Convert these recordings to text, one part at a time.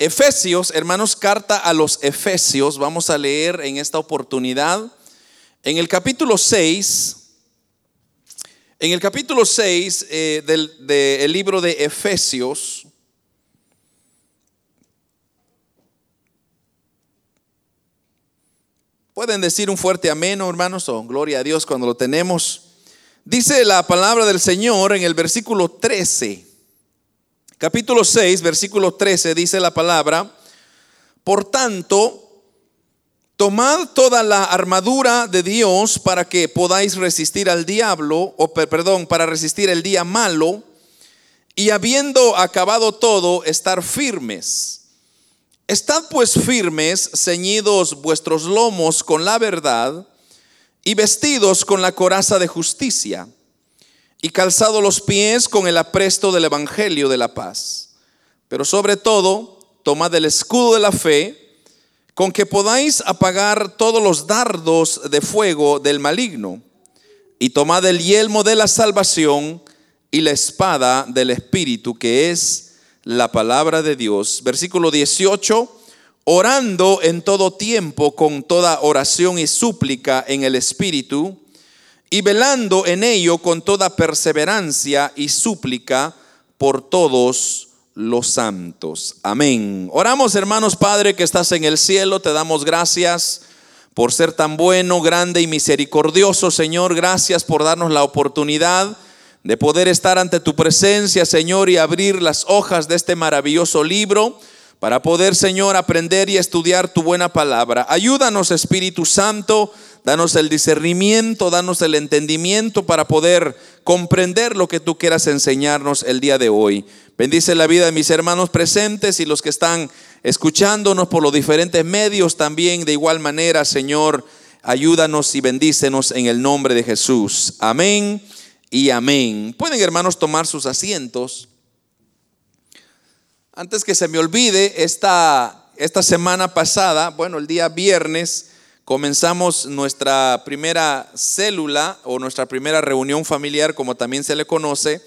Efesios, hermanos, carta a los Efesios, vamos a leer en esta oportunidad, en el capítulo 6, en el capítulo 6 eh, del libro de Efesios, Pueden decir un fuerte amén, hermanos, o gloria a Dios cuando lo tenemos. Dice la palabra del Señor en el versículo 13. Capítulo 6, versículo 13 dice la palabra, por tanto, tomad toda la armadura de Dios para que podáis resistir al diablo, o perdón, para resistir el día malo, y habiendo acabado todo, estar firmes. Estad pues firmes, ceñidos vuestros lomos con la verdad y vestidos con la coraza de justicia y calzados los pies con el apresto del Evangelio de la paz. Pero sobre todo, tomad el escudo de la fe con que podáis apagar todos los dardos de fuego del maligno y tomad el yelmo de la salvación y la espada del Espíritu que es la palabra de Dios. Versículo 18, orando en todo tiempo con toda oración y súplica en el Espíritu, y velando en ello con toda perseverancia y súplica por todos los santos. Amén. Oramos hermanos Padre que estás en el cielo, te damos gracias por ser tan bueno, grande y misericordioso, Señor. Gracias por darnos la oportunidad de poder estar ante tu presencia, Señor, y abrir las hojas de este maravilloso libro para poder, Señor, aprender y estudiar tu buena palabra. Ayúdanos, Espíritu Santo, danos el discernimiento, danos el entendimiento para poder comprender lo que tú quieras enseñarnos el día de hoy. Bendice la vida de mis hermanos presentes y los que están escuchándonos por los diferentes medios también de igual manera, Señor, ayúdanos y bendícenos en el nombre de Jesús. Amén y amén. Pueden hermanos tomar sus asientos. Antes que se me olvide, esta, esta semana pasada, bueno, el día viernes, comenzamos nuestra primera célula o nuestra primera reunión familiar, como también se le conoce,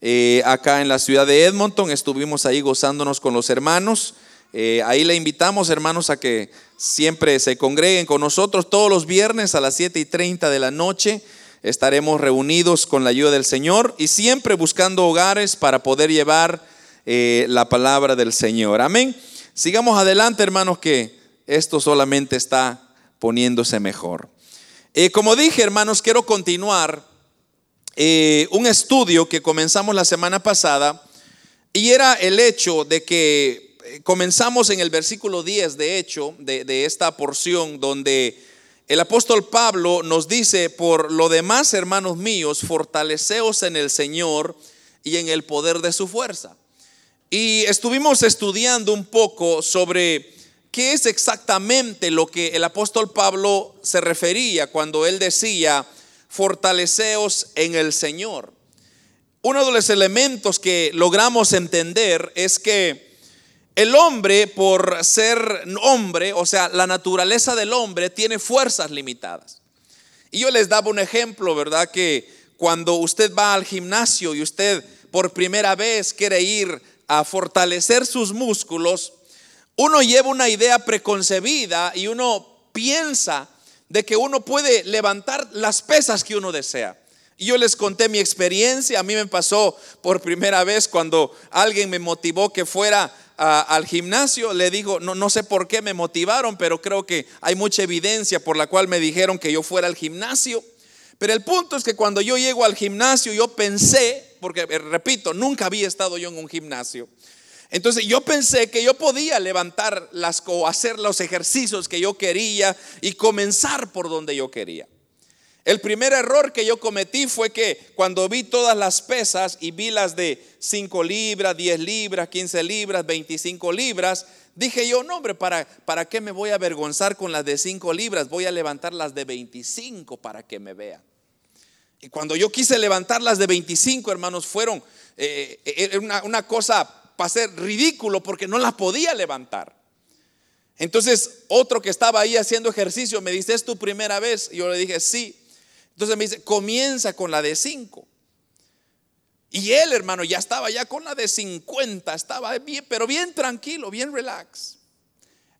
eh, acá en la ciudad de Edmonton. Estuvimos ahí gozándonos con los hermanos. Eh, ahí le invitamos, hermanos, a que siempre se congreguen con nosotros todos los viernes a las 7 y 30 de la noche estaremos reunidos con la ayuda del Señor y siempre buscando hogares para poder llevar eh, la palabra del Señor. Amén. Sigamos adelante, hermanos, que esto solamente está poniéndose mejor. Eh, como dije, hermanos, quiero continuar eh, un estudio que comenzamos la semana pasada y era el hecho de que comenzamos en el versículo 10, de hecho, de, de esta porción donde el apóstol Pablo nos dice, por lo demás, hermanos míos, fortaleceos en el Señor y en el poder de su fuerza. Y estuvimos estudiando un poco sobre qué es exactamente lo que el apóstol Pablo se refería cuando él decía, fortaleceos en el Señor. Uno de los elementos que logramos entender es que el hombre, por ser hombre, o sea, la naturaleza del hombre tiene fuerzas limitadas. Y yo les daba un ejemplo, ¿verdad? Que cuando usted va al gimnasio y usted por primera vez quiere ir a fortalecer sus músculos, uno lleva una idea preconcebida y uno piensa de que uno puede levantar las pesas que uno desea. Y yo les conté mi experiencia, a mí me pasó por primera vez cuando alguien me motivó que fuera al gimnasio, le digo, no, no sé por qué me motivaron, pero creo que hay mucha evidencia por la cual me dijeron que yo fuera al gimnasio. Pero el punto es que cuando yo llego al gimnasio, yo pensé, porque eh, repito, nunca había estado yo en un gimnasio. Entonces yo pensé que yo podía levantar las o hacer los ejercicios que yo quería y comenzar por donde yo quería. El primer error que yo cometí fue que cuando vi todas las pesas y vi las de 5 libras, 10 libras, 15 libras, 25 libras, dije yo, no hombre, ¿para, ¿para qué me voy a avergonzar con las de 5 libras? Voy a levantar las de 25 para que me vean. Y cuando yo quise levantar las de 25, hermanos, fueron eh, eh, una, una cosa para ser ridículo porque no las podía levantar. Entonces, otro que estaba ahí haciendo ejercicio me dice, ¿es tu primera vez? Y yo le dije, sí. Entonces me dice, comienza con la de 5. Y él, hermano, ya estaba ya con la de 50, estaba bien, pero bien tranquilo, bien relax.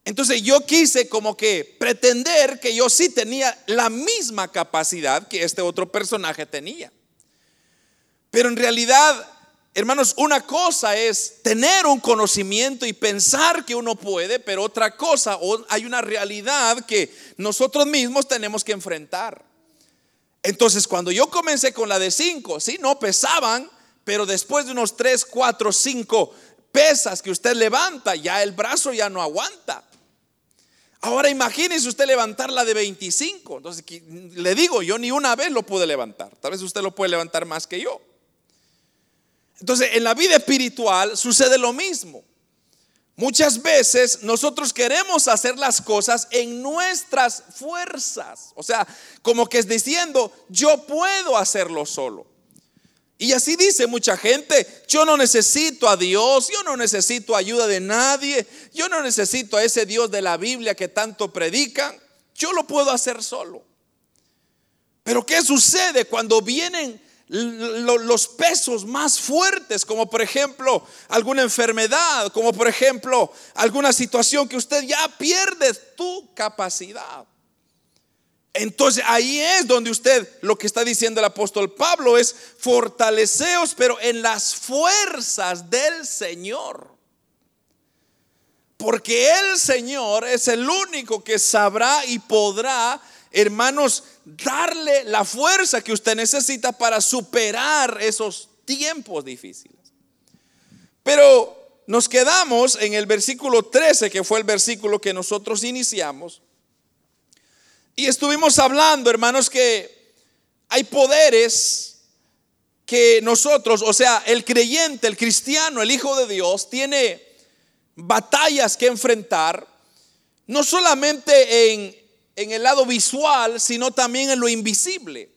Entonces yo quise como que pretender que yo sí tenía la misma capacidad que este otro personaje tenía. Pero en realidad, hermanos, una cosa es tener un conocimiento y pensar que uno puede, pero otra cosa, hay una realidad que nosotros mismos tenemos que enfrentar. Entonces, cuando yo comencé con la de 5, sí, no pesaban, pero después de unos 3, 4, 5 pesas que usted levanta, ya el brazo ya no aguanta. Ahora imagínese usted levantar la de 25. Entonces, le digo, yo ni una vez lo pude levantar. Tal vez usted lo puede levantar más que yo. Entonces, en la vida espiritual sucede lo mismo. Muchas veces nosotros queremos hacer las cosas en nuestras fuerzas. O sea, como que es diciendo, yo puedo hacerlo solo. Y así dice mucha gente, yo no necesito a Dios, yo no necesito ayuda de nadie, yo no necesito a ese Dios de la Biblia que tanto predican, yo lo puedo hacer solo. Pero ¿qué sucede cuando vienen los pesos más fuertes, como por ejemplo alguna enfermedad, como por ejemplo alguna situación que usted ya pierde tu capacidad? Entonces ahí es donde usted, lo que está diciendo el apóstol Pablo es fortaleceos, pero en las fuerzas del Señor. Porque el Señor es el único que sabrá y podrá, hermanos, darle la fuerza que usted necesita para superar esos tiempos difíciles. Pero nos quedamos en el versículo 13, que fue el versículo que nosotros iniciamos y estuvimos hablando, hermanos, que hay poderes que nosotros, o sea, el creyente, el cristiano, el Hijo de Dios, tiene batallas que enfrentar, no solamente en, en el lado visual, sino también en lo invisible.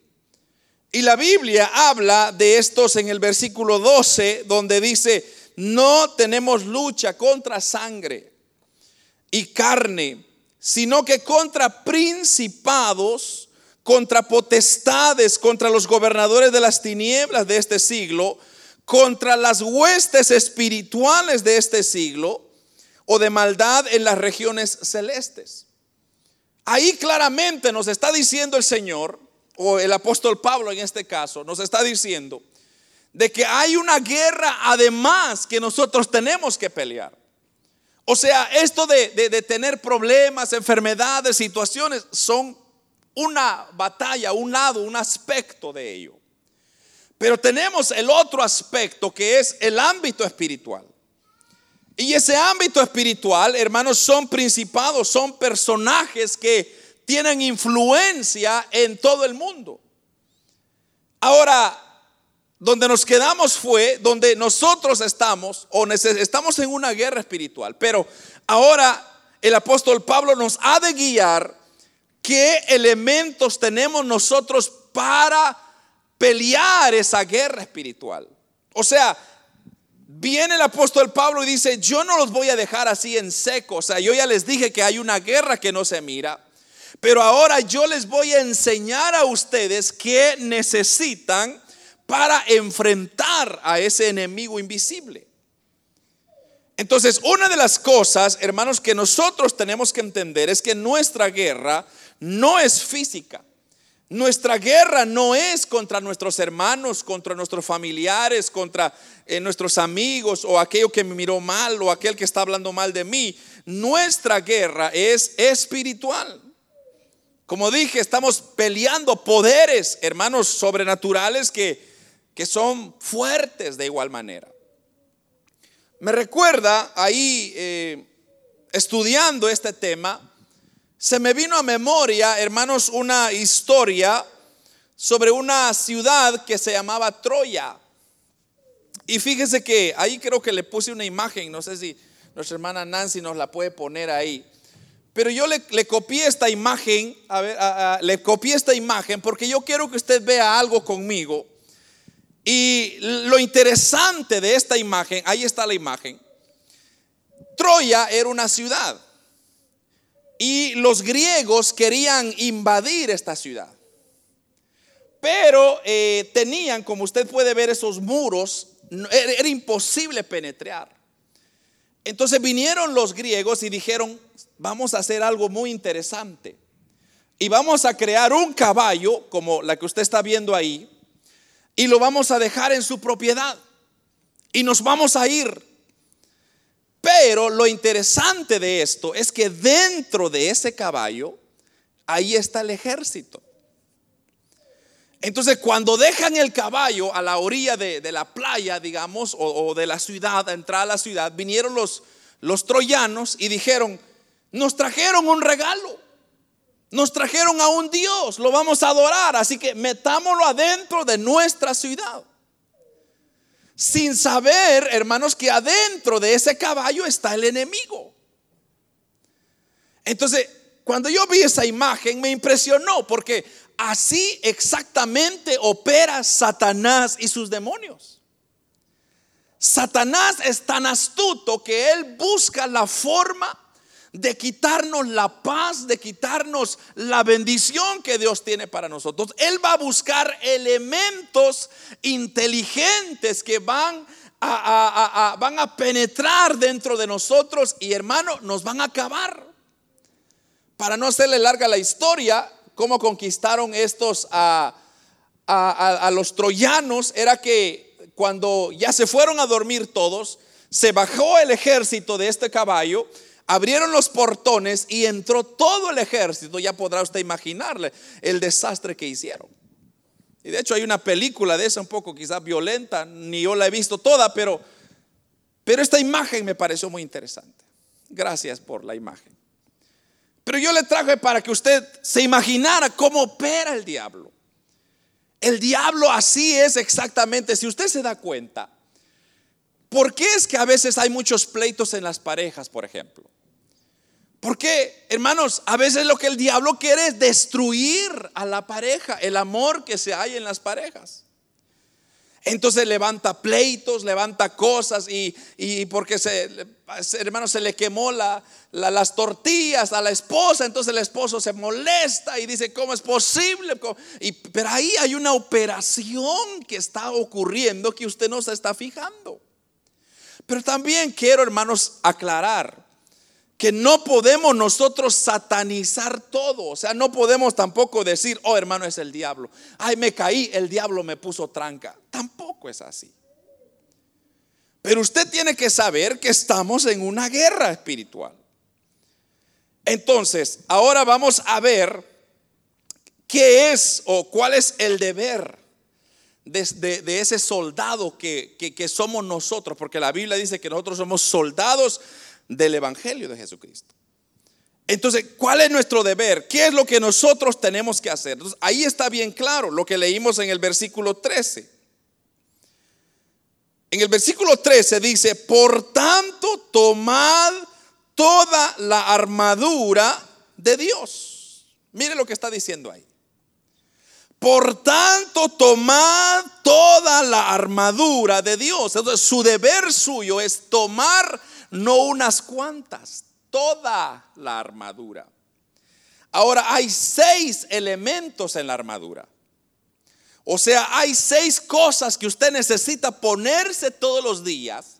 Y la Biblia habla de estos en el versículo 12, donde dice, no tenemos lucha contra sangre y carne sino que contra principados, contra potestades, contra los gobernadores de las tinieblas de este siglo, contra las huestes espirituales de este siglo o de maldad en las regiones celestes. Ahí claramente nos está diciendo el Señor, o el apóstol Pablo en este caso, nos está diciendo de que hay una guerra además que nosotros tenemos que pelear. O sea, esto de, tener problemas, enfermedades, situaciones, son una batalla, un lado, un aspecto de ello. Pero tenemos el otro aspecto que es el ámbito espiritual. Y ese ámbito espiritual, hermanos, son principados, son personajes que tienen influencia en todo el mundo. Ahora, donde nos quedamos fue donde nosotros estamos o estamos en una guerra espiritual. Pero ahora el apóstol Pablo nos ha de guiar qué elementos tenemos nosotros para pelear esa guerra espiritual. O sea, viene el apóstol Pablo y dice, yo no los voy a dejar así en seco. O sea, yo ya les dije que hay una guerra que no se mira. Pero ahora yo les voy a enseñar a ustedes qué necesitan para enfrentar a ese enemigo invisible. Entonces, una de las cosas, hermanos, que nosotros tenemos que entender es que nuestra guerra no es física. Nuestra guerra no es contra nuestros hermanos, contra nuestros familiares, contra eh, nuestros amigos o aquello que me miró mal o aquel que está hablando mal de mí. Nuestra guerra es espiritual. Como dije, estamos peleando poderes, hermanos, sobrenaturales que que son fuertes de igual manera. Me recuerda ahí, eh, estudiando este tema, se me vino a memoria, hermanos, una historia sobre una ciudad que se llamaba Troya. Y fíjese que ahí creo que le puse una imagen, no sé si nuestra hermana Nancy nos la puede poner ahí. Pero yo le, copié esta imagen, a ver, le copié esta imagen porque yo quiero que usted vea algo conmigo y lo interesante de esta imagen, ahí está la imagen. Troya era una ciudad y los griegos querían invadir esta ciudad. pero eh, tenían, como usted puede ver, esos muros, era, era imposible penetrar. Entonces vinieron los griegos y dijeron, vamos a hacer algo muy interesante. Y vamos a crear un caballo, como la que usted está viendo ahí, y lo vamos a dejar en su propiedad. Y nos vamos a ir. Pero lo interesante de esto es que dentro de ese caballo, ahí está el ejército. Entonces, cuando dejan el caballo a la orilla de, la playa, digamos, o, de la ciudad, a entrar a la ciudad, vinieron los, los troyanos y dijeron, nos trajeron un regalo. Nos trajeron a un Dios, lo vamos a adorar, así que metámoslo adentro de nuestra ciudad. Sin saber, hermanos, que adentro de ese caballo está el enemigo. Entonces, cuando yo vi esa imagen me impresionó porque así exactamente opera Satanás y sus demonios. Satanás es tan astuto que él busca la forma de quitarnos la paz, de quitarnos la bendición que Dios tiene para nosotros. Él va a buscar elementos inteligentes que van a, van a penetrar dentro de nosotros y hermano, nos van a acabar. Para no hacerle larga la historia, cómo conquistaron estos a, a los troyanos, era que cuando ya se fueron a dormir todos, se bajó el ejército de este caballo Abrieron los portones y entró todo el ejército. Ya podrá usted imaginarle el desastre que hicieron. Y de hecho hay una película de esa un poco quizás violenta, ni yo la he visto toda, pero, pero esta imagen me pareció muy interesante. Gracias por la imagen. Pero yo le traje para que usted se imaginara cómo opera el diablo. El diablo así es exactamente, si usted se da cuenta, ¿por qué es que a veces hay muchos pleitos en las parejas, por ejemplo? Porque, hermanos, a veces lo que el diablo quiere es destruir a la pareja, el amor que se hay en las parejas. Entonces levanta pleitos, levanta cosas y, porque se, hermano, se le quemó la, las tortillas a la esposa, entonces el esposo se molesta y dice, ¿cómo es posible? Y, pero ahí hay una operación que está ocurriendo que usted no se está fijando. Pero también quiero, hermanos, aclarar que no podemos nosotros satanizar todo. O sea, no podemos tampoco decir, oh hermano, es el diablo. Ay, me caí, el diablo me puso tranca. Tampoco es así. Pero usted tiene que saber que estamos en una guerra espiritual. Entonces, ahora vamos a ver qué es o cuál es el deber de, ese soldado que, que somos nosotros, porque la Biblia dice que nosotros somos soldados del Evangelio de Jesucristo. Entonces, ¿cuál es nuestro deber? ¿Qué es lo que nosotros tenemos que hacer? ahí está bien claro lo que leímos en el versículo 13. En el versículo 13 dice, por tanto, tomad toda la armadura de Dios. Mire lo que está diciendo ahí. Por tanto, tomad toda la armadura de Dios. Entonces, su deber suyo es tomar no unas cuantas, toda la armadura. Ahora hay seis elementos en la armadura. O sea, hay seis cosas que usted necesita ponerse todos los días,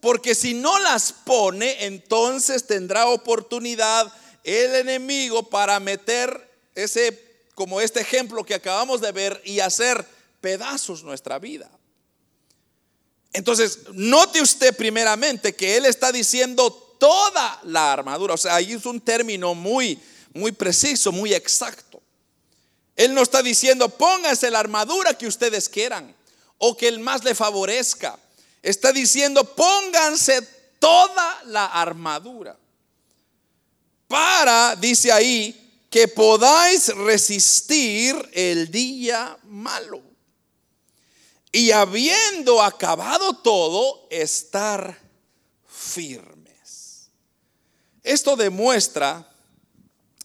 porque si no las pone, entonces tendrá oportunidad el enemigo para meter ese, como este ejemplo que acabamos de ver, y hacer pedazos nuestra vida. Entonces, note usted primeramente que él está diciendo toda la armadura. O sea, ahí es un término muy, muy preciso, muy exacto. Él no está diciendo pónganse la armadura que ustedes quieran o que el más le favorezca. Está diciendo pónganse toda la armadura. Para, dice ahí, que podáis resistir el día malo y habiendo acabado todo, estar firmes. Esto demuestra,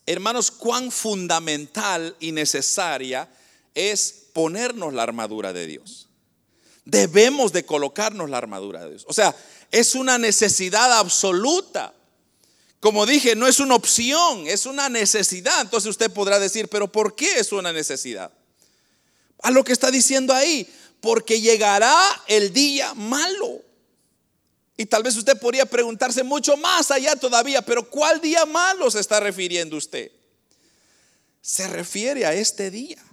hermanos, cuán fundamental y necesaria es ponernos la armadura de Dios. Debemos de colocarnos la armadura de Dios. O sea, es una necesidad absoluta. Como dije, no es una opción, es una necesidad. Entonces usted podrá decir, pero ¿por qué es una necesidad? a lo que está diciendo ahí, porque llegará el día malo. Y tal vez usted podría preguntarse mucho más allá todavía, pero ¿cuál día malo se está refiriendo usted? Se refiere a este día.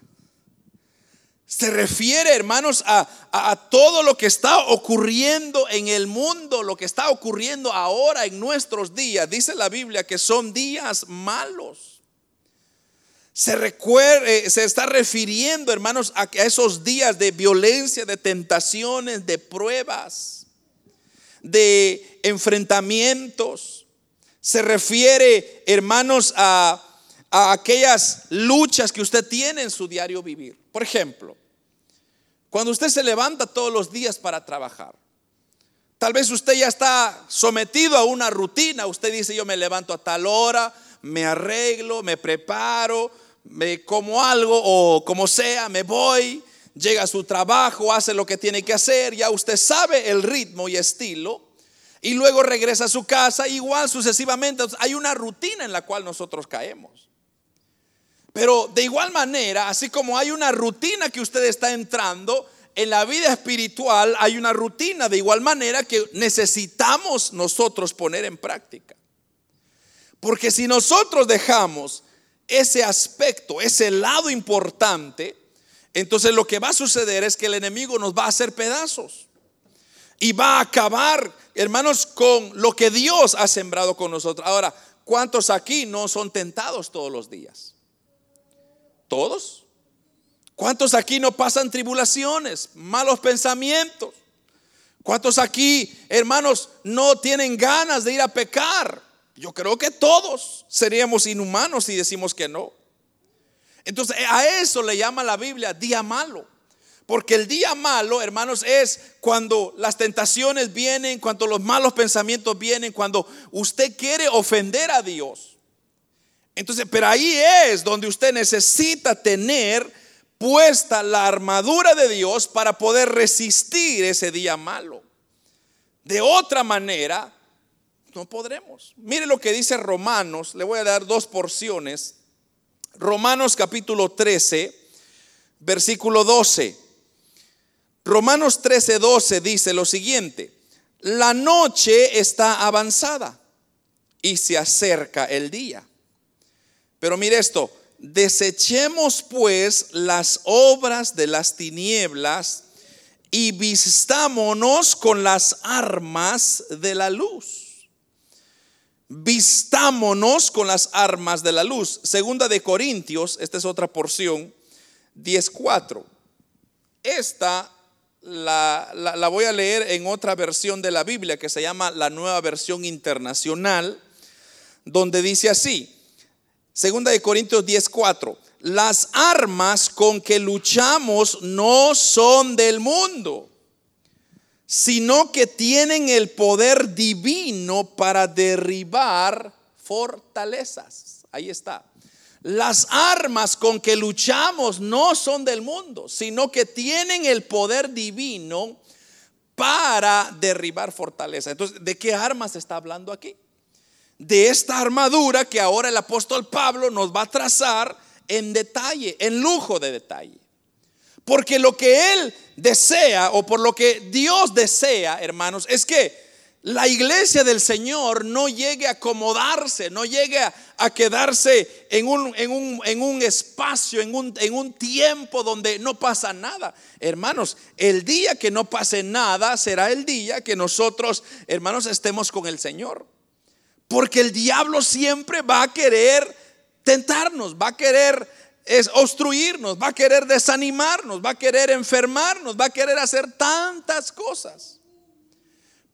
Se refiere, hermanos, a, todo lo que está ocurriendo en el mundo, lo que está ocurriendo ahora en nuestros días. Dice la Biblia que son días malos. Se, recuerde, se está refiriendo, hermanos, a esos días de violencia, de tentaciones, de pruebas de enfrentamientos. Se refiere, hermanos, a, aquellas luchas que usted tiene en su diario vivir. Por ejemplo, cuando usted se levanta todos los días para trabajar, tal vez usted ya está sometido a una rutina. Usted dice, yo me levanto a tal hora, me arreglo, me preparo, me como algo o como sea, me voy llega a su trabajo, hace lo que tiene que hacer, ya usted sabe el ritmo y estilo, y luego regresa a su casa, igual sucesivamente. Hay una rutina en la cual nosotros caemos. Pero de igual manera, así como hay una rutina que usted está entrando, en la vida espiritual hay una rutina de igual manera que necesitamos nosotros poner en práctica. Porque si nosotros dejamos ese aspecto, ese lado importante, entonces lo que va a suceder es que el enemigo nos va a hacer pedazos y va a acabar, hermanos, con lo que Dios ha sembrado con nosotros. Ahora, ¿cuántos aquí no son tentados todos los días? ¿Todos? ¿Cuántos aquí no pasan tribulaciones, malos pensamientos? ¿Cuántos aquí, hermanos, no tienen ganas de ir a pecar? Yo creo que todos seríamos inhumanos si decimos que no. Entonces a eso le llama la Biblia día malo. Porque el día malo, hermanos, es cuando las tentaciones vienen, cuando los malos pensamientos vienen, cuando usted quiere ofender a Dios. Entonces, pero ahí es donde usted necesita tener puesta la armadura de Dios para poder resistir ese día malo. De otra manera, no podremos. Mire lo que dice Romanos, le voy a dar dos porciones Romanos capítulo 13, versículo 12. Romanos 13, 12 dice lo siguiente, la noche está avanzada y se acerca el día. Pero mire esto, desechemos pues las obras de las tinieblas y vistámonos con las armas de la luz vistámonos con las armas de la luz. Segunda de Corintios, esta es otra porción, 10.4. Esta la, voy a leer en otra versión de la Biblia que se llama la nueva versión internacional, donde dice así, Segunda de Corintios 10.4, las armas con que luchamos no son del mundo sino que tienen el poder divino para derribar fortalezas. Ahí está. Las armas con que luchamos no son del mundo, sino que tienen el poder divino para derribar fortalezas. Entonces, ¿de qué armas está hablando aquí? De esta armadura que ahora el apóstol Pablo nos va a trazar en detalle, en lujo de detalle. Porque lo que Él desea o por lo que Dios desea, hermanos, es que la iglesia del Señor no llegue a acomodarse, no llegue a, quedarse en un, espacio, en un tiempo donde no pasa nada. Hermanos, el día que no pase nada será el día que nosotros, hermanos, estemos con el Señor. Porque el diablo siempre va a querer tentarnos, va a querer es obstruirnos, va a querer desanimarnos, va a querer enfermarnos, va a querer hacer tantas cosas.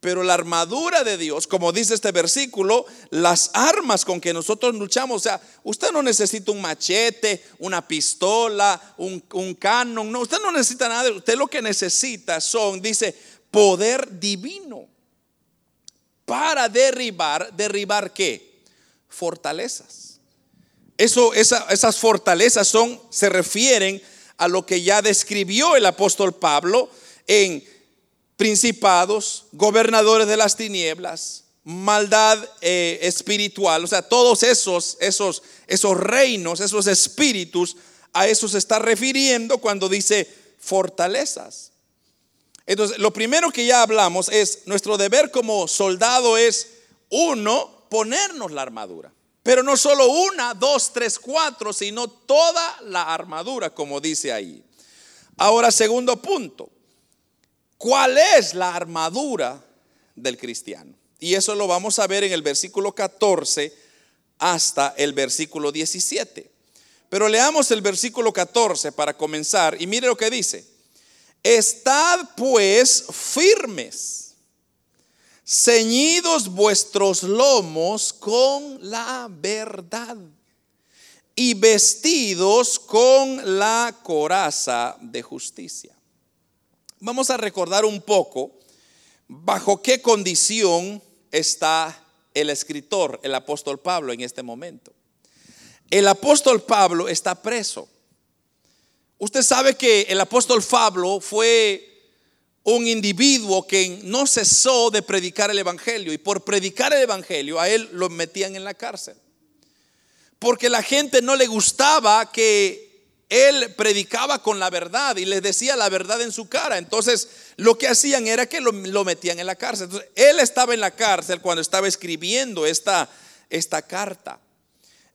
Pero la armadura de Dios, como dice este versículo, las armas con que nosotros luchamos, o sea, usted no necesita un machete, una pistola, un, un canon, no, usted no necesita nada, usted lo que necesita son, dice, poder divino para derribar, derribar qué? Fortalezas. Esas fortalezas son, se refieren a lo que ya describió el apóstol Pablo en principados, gobernadores de las tinieblas, maldad eh, espiritual, o sea, todos esos, esos, esos reinos, esos espíritus a eso se está refiriendo cuando dice fortalezas. Entonces, lo primero que ya hablamos es, nuestro deber como soldado es, uno, ponernos la armadura. Pero no solo una, dos, tres, cuatro, sino toda la armadura, como dice ahí. Ahora, segundo punto, ¿cuál es la armadura del cristiano? Y eso lo vamos a ver en el versículo 14 hasta el versículo 17. Pero leamos el versículo 14 para comenzar y mire lo que dice. Estad pues firmes, ceñidos vuestros lomos con la verdad y vestidos con la coraza de justicia. Vamos a recordar un poco bajo qué condición está el escritor, el apóstol Pablo, en este momento. El apóstol Pablo está preso. Usted sabe que el apóstol Pablo fue un individuo que no cesó de predicar el Evangelio y por predicar el Evangelio a él lo metían en la cárcel. Porque la gente no le gustaba que él predicaba con la verdad y les decía la verdad en su cara. Entonces, lo que hacían era que lo, metían en la cárcel. Entonces, él estaba en la cárcel cuando estaba escribiendo esta, esta carta.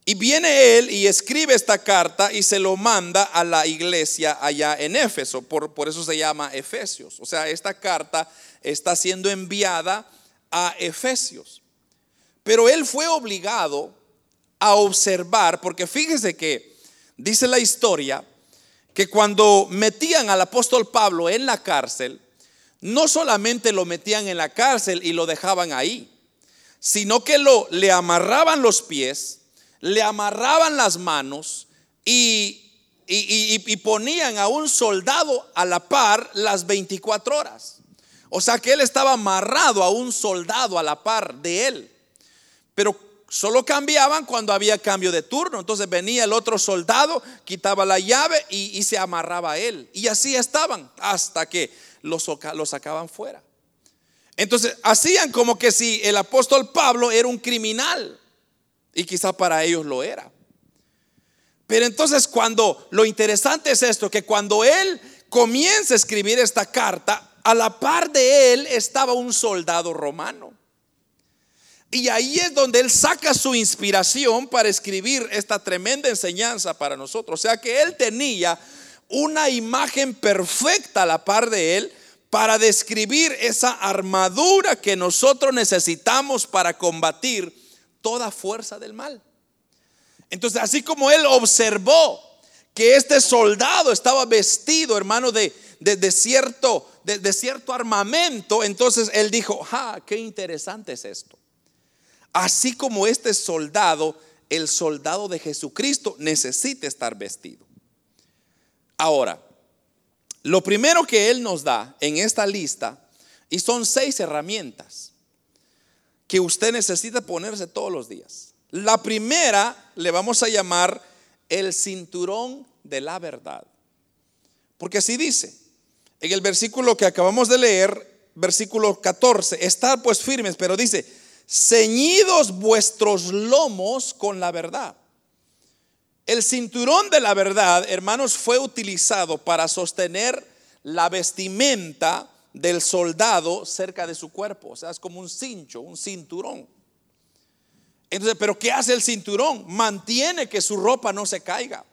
Y viene él y escribe esta carta y se lo manda a la iglesia allá en Éfeso. Por, por eso se llama Efesios. O sea, esta carta está siendo enviada a Efesios. Pero él fue obligado a observar, porque fíjese que Dice la historia que cuando metían al apóstol Pablo en la cárcel, no solamente lo metían en la cárcel y lo dejaban ahí, sino que lo, le amarraban los pies, le amarraban las manos y, y, ponían a un soldado a la par las 24 horas. O sea que él estaba amarrado a un soldado a la par de él. Pero Solo cambiaban cuando había cambio de turno. Entonces venía el otro soldado, quitaba la llave y, se amarraba a él. Y así estaban hasta que los, sacaban fuera. Entonces hacían como que si el apóstol Pablo era un criminal. Y quizá para ellos lo era. Pero entonces cuando lo interesante es esto, que cuando él comienza a escribir esta carta, a la par de él estaba un soldado romano. Y ahí es donde él saca su inspiración para escribir esta tremenda enseñanza para nosotros. O sea que él tenía una imagen perfecta a la par de él para describir esa armadura que nosotros necesitamos para combatir toda fuerza del mal. Entonces, así como él observó que este soldado estaba vestido, hermano, de, de, cierto, de, cierto armamento, entonces él dijo, ah, qué interesante es esto. Así como este soldado, el soldado de Jesucristo necesita estar vestido. Ahora, lo primero que Él nos da en esta lista, y son seis herramientas que usted necesita ponerse todos los días. La primera le vamos a llamar el cinturón de la verdad. Porque así dice, en el versículo que acabamos de leer, versículo 14, estar pues firmes, pero dice, ceñidos vuestros lomos con la verdad. El cinturón de la verdad, hermanos, fue utilizado para sostener la vestimenta del soldado cerca de su cuerpo. O sea, es como un cincho, un cinturón. Entonces, pero ¿qué hace el cinturón? Mantiene que su ropa no se caiga.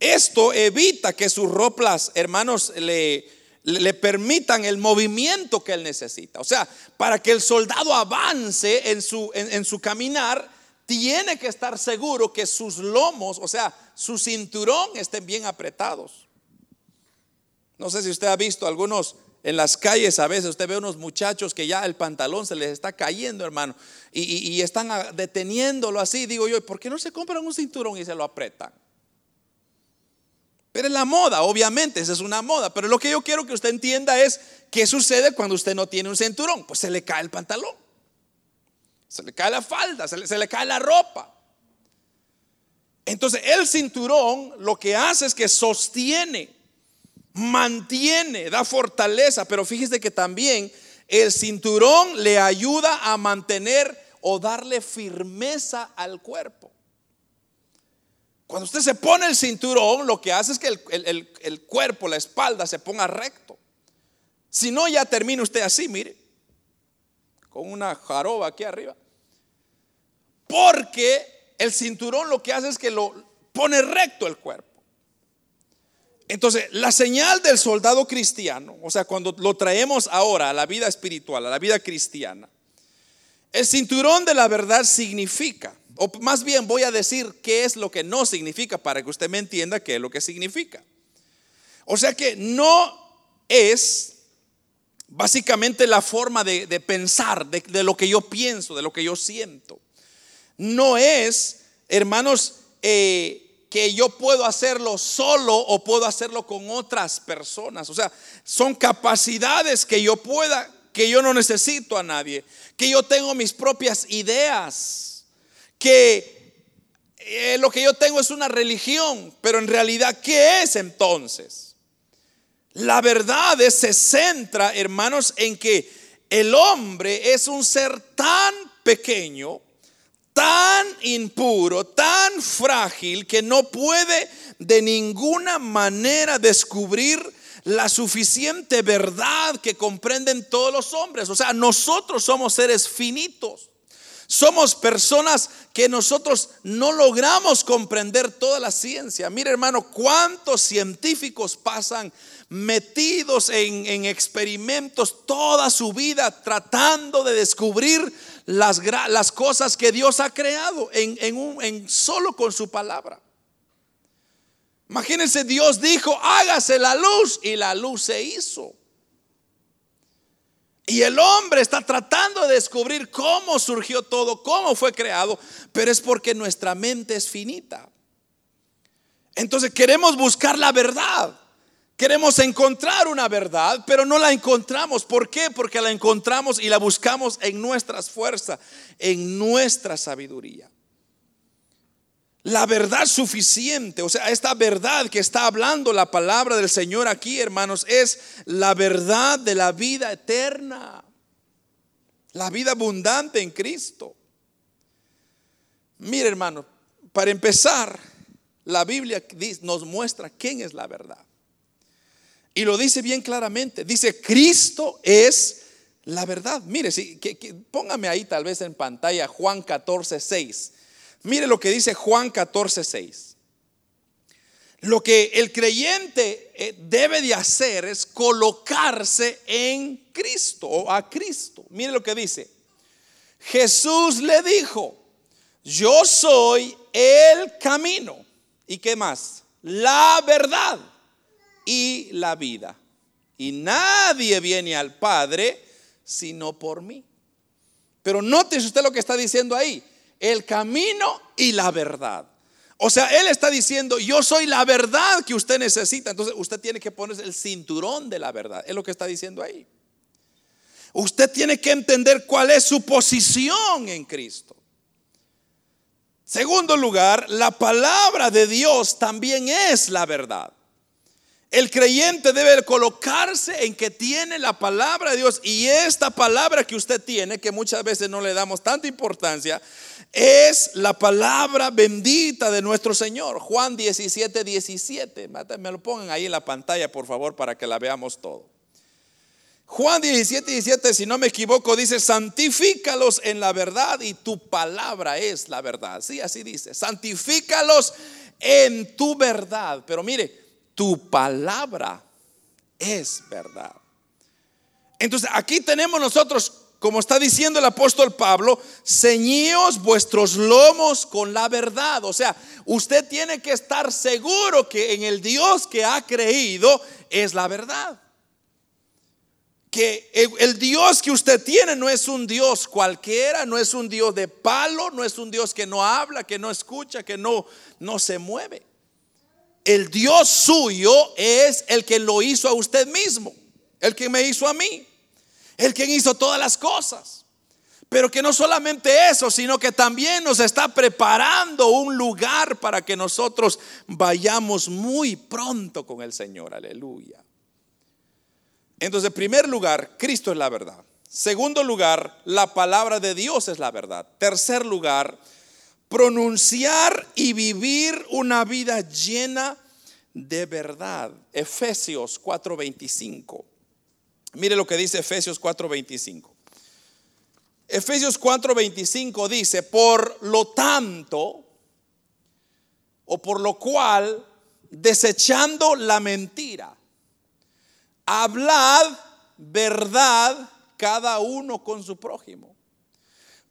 Esto evita que sus ropas, hermanos, le, le permitan el movimiento que él necesita. O sea, para que el soldado avance en su, en, su caminar, tiene que estar seguro que sus lomos, o sea, su cinturón estén bien apretados. No sé si usted ha visto algunos en las calles a veces, usted ve unos muchachos que ya el pantalón se les está cayendo, hermano, y, y están deteniéndolo así. Digo yo, ¿por qué no se compran un cinturón y se lo apretan? Pero es la moda, obviamente, esa es una moda. Pero lo que yo quiero que usted entienda es qué sucede cuando usted no tiene un cinturón. Pues se le cae el pantalón, se le cae la falda, se le, se le cae la ropa. Entonces el cinturón lo que hace es que sostiene, mantiene, da fortaleza. Pero fíjese que también el cinturón le ayuda a mantener o darle firmeza al cuerpo. Cuando usted se pone el cinturón, lo que hace es que el, el cuerpo, la espalda se ponga recto. Si no, ya termina usted así, mire, con una jaroba aquí arriba. Porque el cinturón lo que hace es que lo pone recto el cuerpo. Entonces, la señal del soldado cristiano, o sea, cuando lo traemos ahora a la vida espiritual, a la vida cristiana, el cinturón de la verdad significa, o más bien voy a decir qué es lo que no significa para que usted me entienda qué es lo que significa. O sea que no es básicamente la forma de, pensar, de lo que yo pienso, de lo que yo siento. No es, hermanos, eh, que yo puedo hacerlo solo o puedo hacerlo con otras personas. O sea, son capacidades que yo pueda, que yo no necesito a nadie, que yo tengo mis propias ideas, que eh, lo que yo tengo es una religión, pero en realidad, ¿qué es entonces? La verdad es, se centra, hermanos, en que el hombre es un ser tan pequeño tan impuro, tan frágil, que no puede de ninguna manera descubrir la suficiente verdad que comprenden todos los hombres. O sea, nosotros somos seres finitos. Somos personas que nosotros no logramos comprender toda la ciencia. Mire hermano, cuántos científicos pasan metidos en, en experimentos toda su vida tratando de descubrir las, las cosas que Dios ha creado en, en, un, en solo con su palabra. Imagínense, Dios dijo, hágase la luz y la luz se hizo. Y el hombre está tratando de descubrir cómo surgió todo, cómo fue creado, pero es porque nuestra mente es finita. Entonces queremos buscar la verdad. Queremos encontrar una verdad, pero no la encontramos. ¿Por qué? Porque la encontramos y la buscamos en nuestras fuerzas, en nuestra sabiduría. La verdad suficiente, o sea, esta verdad que está hablando la palabra del Señor aquí, hermanos, es la verdad de la vida eterna, la vida abundante en Cristo. Mire, hermano, para empezar, la Biblia nos muestra quién es la verdad. Y lo dice bien claramente. Dice, Cristo es la verdad. Mire, si, póngame ahí tal vez en pantalla Juan 14, 6. Mire lo que dice Juan 14, 6. Lo que el creyente eh, debe de hacer es colocarse en Cristo o a Cristo. Mire lo que dice. Jesús le dijo, yo soy el camino. ¿Y qué más? La verdad y la vida. Y nadie viene al Padre sino por mí. Pero nótese usted lo que está diciendo ahí. El camino y la verdad. O sea, Él está diciendo, yo soy la verdad que usted necesita. Entonces usted tiene que ponerse el cinturón de la verdad. Es lo que está diciendo ahí. Usted tiene que entender cuál es su posición en Cristo. Segundo lugar, la palabra de Dios también es la verdad. El creyente debe colocarse en que tiene la palabra de Dios y esta palabra que usted tiene, que muchas veces no le damos tanta importancia, es la palabra bendita de nuestro Señor. Juan 17, 17. Me lo pongan ahí en la pantalla, por favor, para que la veamos todo. Juan 17, 17, si no me equivoco, dice, santifícalos en la verdad y tu palabra es la verdad. Sí, así dice, santifícalos en tu verdad. Pero mire, tu palabra es verdad. Entonces aquí tenemos nosotros, como está diciendo el apóstol Pablo, ceñíos vuestros lomos con la verdad. O sea, usted tiene que estar seguro que en el Dios que ha creído es la verdad. Que el Dios que usted tiene no es un Dios cualquiera, no es un Dios de palo, no es un Dios que no habla, que no escucha, que no, no se mueve el Dios suyo es el que lo hizo a usted mismo, el que me hizo a mí, el que hizo todas las cosas. Pero que no solamente eso, sino que también nos está preparando un lugar para que nosotros vayamos muy pronto con el Señor. Aleluya. Entonces, en primer lugar, Cristo es la verdad. Segundo lugar, la palabra de Dios es la verdad. Tercer lugar, pronunciar y vivir una vida llena de verdad. Efesios 4:25. Mire lo que dice Efesios 4:25. Efesios 4:25 dice, por lo tanto, o por lo cual, desechando la mentira, hablad verdad cada uno con su prójimo,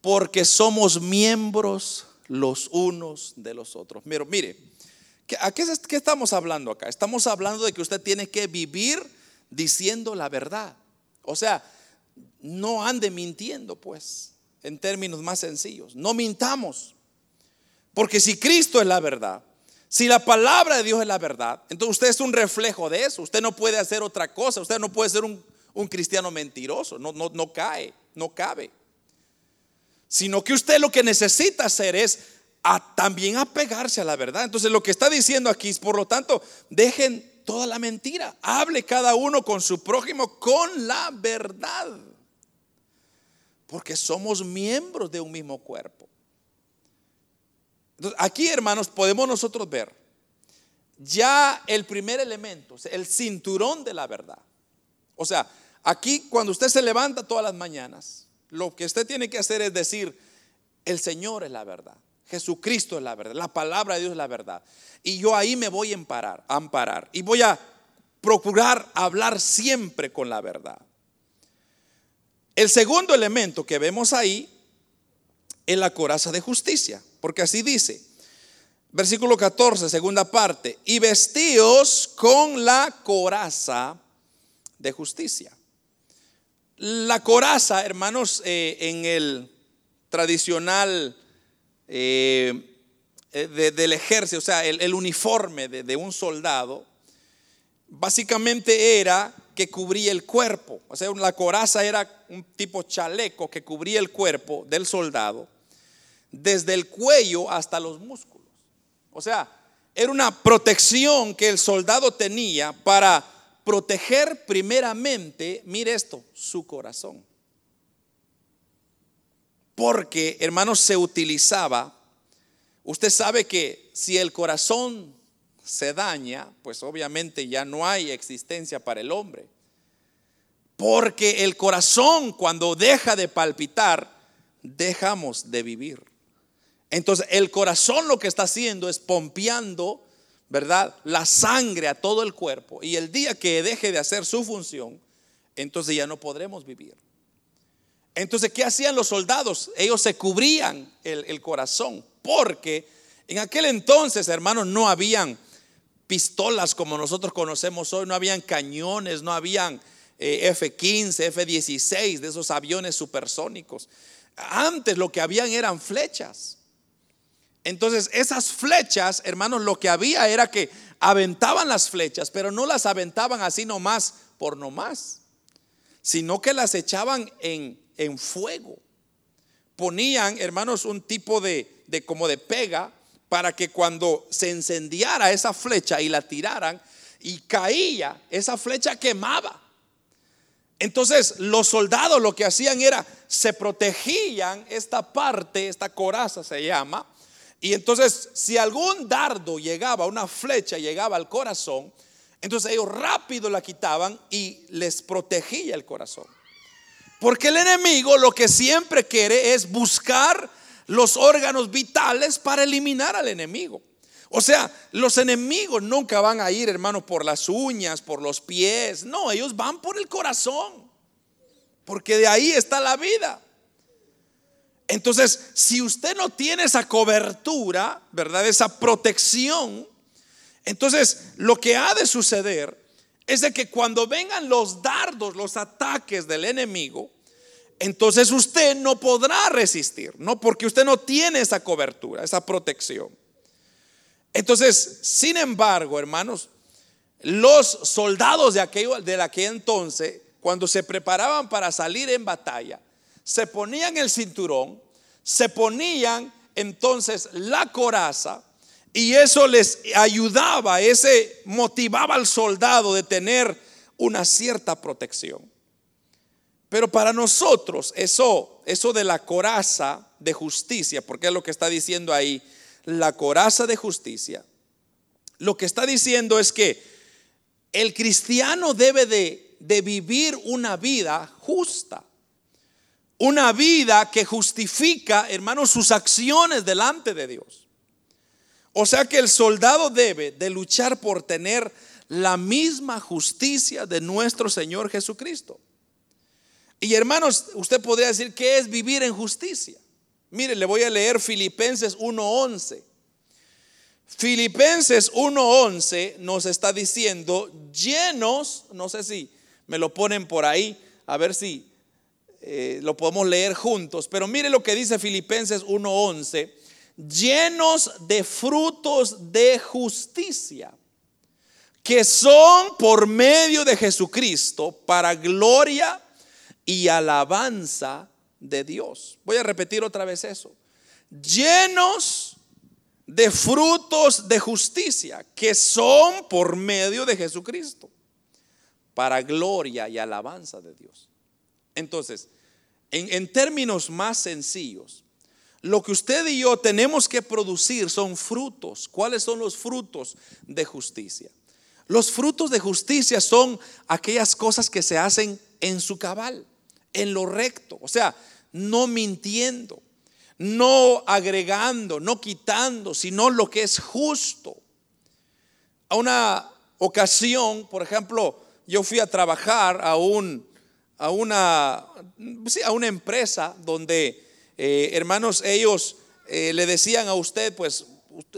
porque somos miembros los unos de los otros. Mire, mire, ¿a qué, qué estamos hablando acá? Estamos hablando de que usted tiene que vivir diciendo la verdad. O sea, no ande mintiendo, pues, en términos más sencillos. No mintamos. Porque si Cristo es la verdad, si la palabra de Dios es la verdad, entonces usted es un reflejo de eso. Usted no puede hacer otra cosa. Usted no puede ser un, cristiano mentiroso. No, no, no cae, no cabe. Sino que usted lo que necesita hacer es también apegarse a la verdad. Entonces lo que está diciendo aquí es, por lo tanto, dejen toda la mentira. Hable cada uno con su prójimo con la verdad. Porque somos miembros de un mismo cuerpo. Entonces, aquí, hermanos, podemos nosotros ver ya el primer elemento, el cinturón de la verdad. O sea, aquí cuando usted se levanta todas las mañanas, lo que usted tiene que hacer es decir, el Señor es la verdad. Jesucristo es la verdad, la palabra de Dios es la verdad. Y yo ahí me voy a amparar, a amparar y voy a procurar hablar siempre con la verdad. El segundo elemento que vemos ahí es la coraza de justicia, porque así dice, versículo 14, segunda parte, y vestíos con la coraza de justicia. La coraza, hermanos, eh, en el tradicional eh, eh, del ejército, o sea, el, uniforme de, un soldado, básicamente era que cubría el cuerpo. O sea, la coraza era un tipo chaleco que cubría el cuerpo del soldado, desde el cuello hasta los músculos. O sea, era una protección que el soldado tenía para proteger primeramente, mire esto, su corazón. Porque, hermanos, se utilizaba, usted sabe que si el corazón se daña, pues obviamente ya no hay existencia para el hombre. Porque el corazón cuando deja de palpitar, dejamos de vivir. Entonces el corazón lo que está haciendo es pompeando, ¿verdad? La sangre a todo el cuerpo. Y el día que deje de hacer su función, entonces ya no podremos vivir. Entonces, ¿qué hacían los soldados? Ellos se cubrían el, corazón, porque en aquel entonces, hermanos, no habían pistolas como nosotros conocemos hoy, no habían cañones, no habían F-15, F-16, de esos aviones supersónicos. Antes lo que habían eran flechas. Entonces, esas flechas, hermanos, lo que había era que aventaban las flechas, pero no las aventaban así nomás por nomás, sino que las echaban en en fuego. Ponían, hermanos, un tipo de, de como de pega para que cuando se encendiara esa flecha y la tiraran y caía, esa flecha quemaba. Entonces los soldados lo que hacían era, se protegían esta parte, esta coraza se llama, y entonces si algún dardo llegaba, una flecha llegaba al corazón, entonces ellos rápido la quitaban y les protegía el corazón. Porque el enemigo lo que siempre quiere es buscar los órganos vitales para eliminar al enemigo. O sea, los enemigos nunca van a ir, hermano, por las uñas, por los pies. No, ellos van por el corazón. Porque de ahí está la vida. Entonces, si usted no tiene esa cobertura, ¿verdad? Esa protección, entonces lo que ha de suceder es de que cuando vengan los dardos, los ataques del enemigo, entonces usted no podrá resistir, ¿no? Porque usted no tiene esa cobertura, esa protección. Entonces, sin embargo, hermanos, los soldados de aquel, de aquel entonces, cuando se preparaban para salir en batalla, se ponían el cinturón, se ponían entonces la coraza, y eso les ayudaba, ese motivaba al soldado de tener una cierta protección. Pero para nosotros eso, eso de la coraza de justicia, porque es lo que está diciendo ahí, la coraza de justicia. Lo que está diciendo es que el cristiano debe de, de vivir una vida justa. Una vida que justifica, hermanos, sus acciones delante de Dios. O sea que el soldado debe de luchar por tener la misma justicia de nuestro Señor Jesucristo. Y hermanos, usted podría decir, ¿qué es vivir en justicia? Mire, le voy a leer Filipenses 1.11. Filipenses 1.11 nos está diciendo, llenos, no sé si me lo ponen por ahí, a ver si eh, lo podemos leer juntos, pero mire lo que dice Filipenses 1.11, llenos de frutos de justicia, que son por medio de Jesucristo para gloria y alabanza de Dios. Voy a repetir otra vez eso. Llenos de frutos de justicia que son por medio de Jesucristo para gloria y alabanza de Dios. Entonces, en, términos más sencillos, lo que usted y yo tenemos que producir son frutos. ¿Cuáles son los frutos de justicia? Los frutos de justicia son aquellas cosas que se hacen en su cabal en lo recto, o sea, no mintiendo, no agregando, no quitando, sino lo que es justo. A una ocasión, por ejemplo, yo fui a trabajar a, un, a, una, a una empresa donde, eh, hermanos, ellos eh, le decían a usted, pues,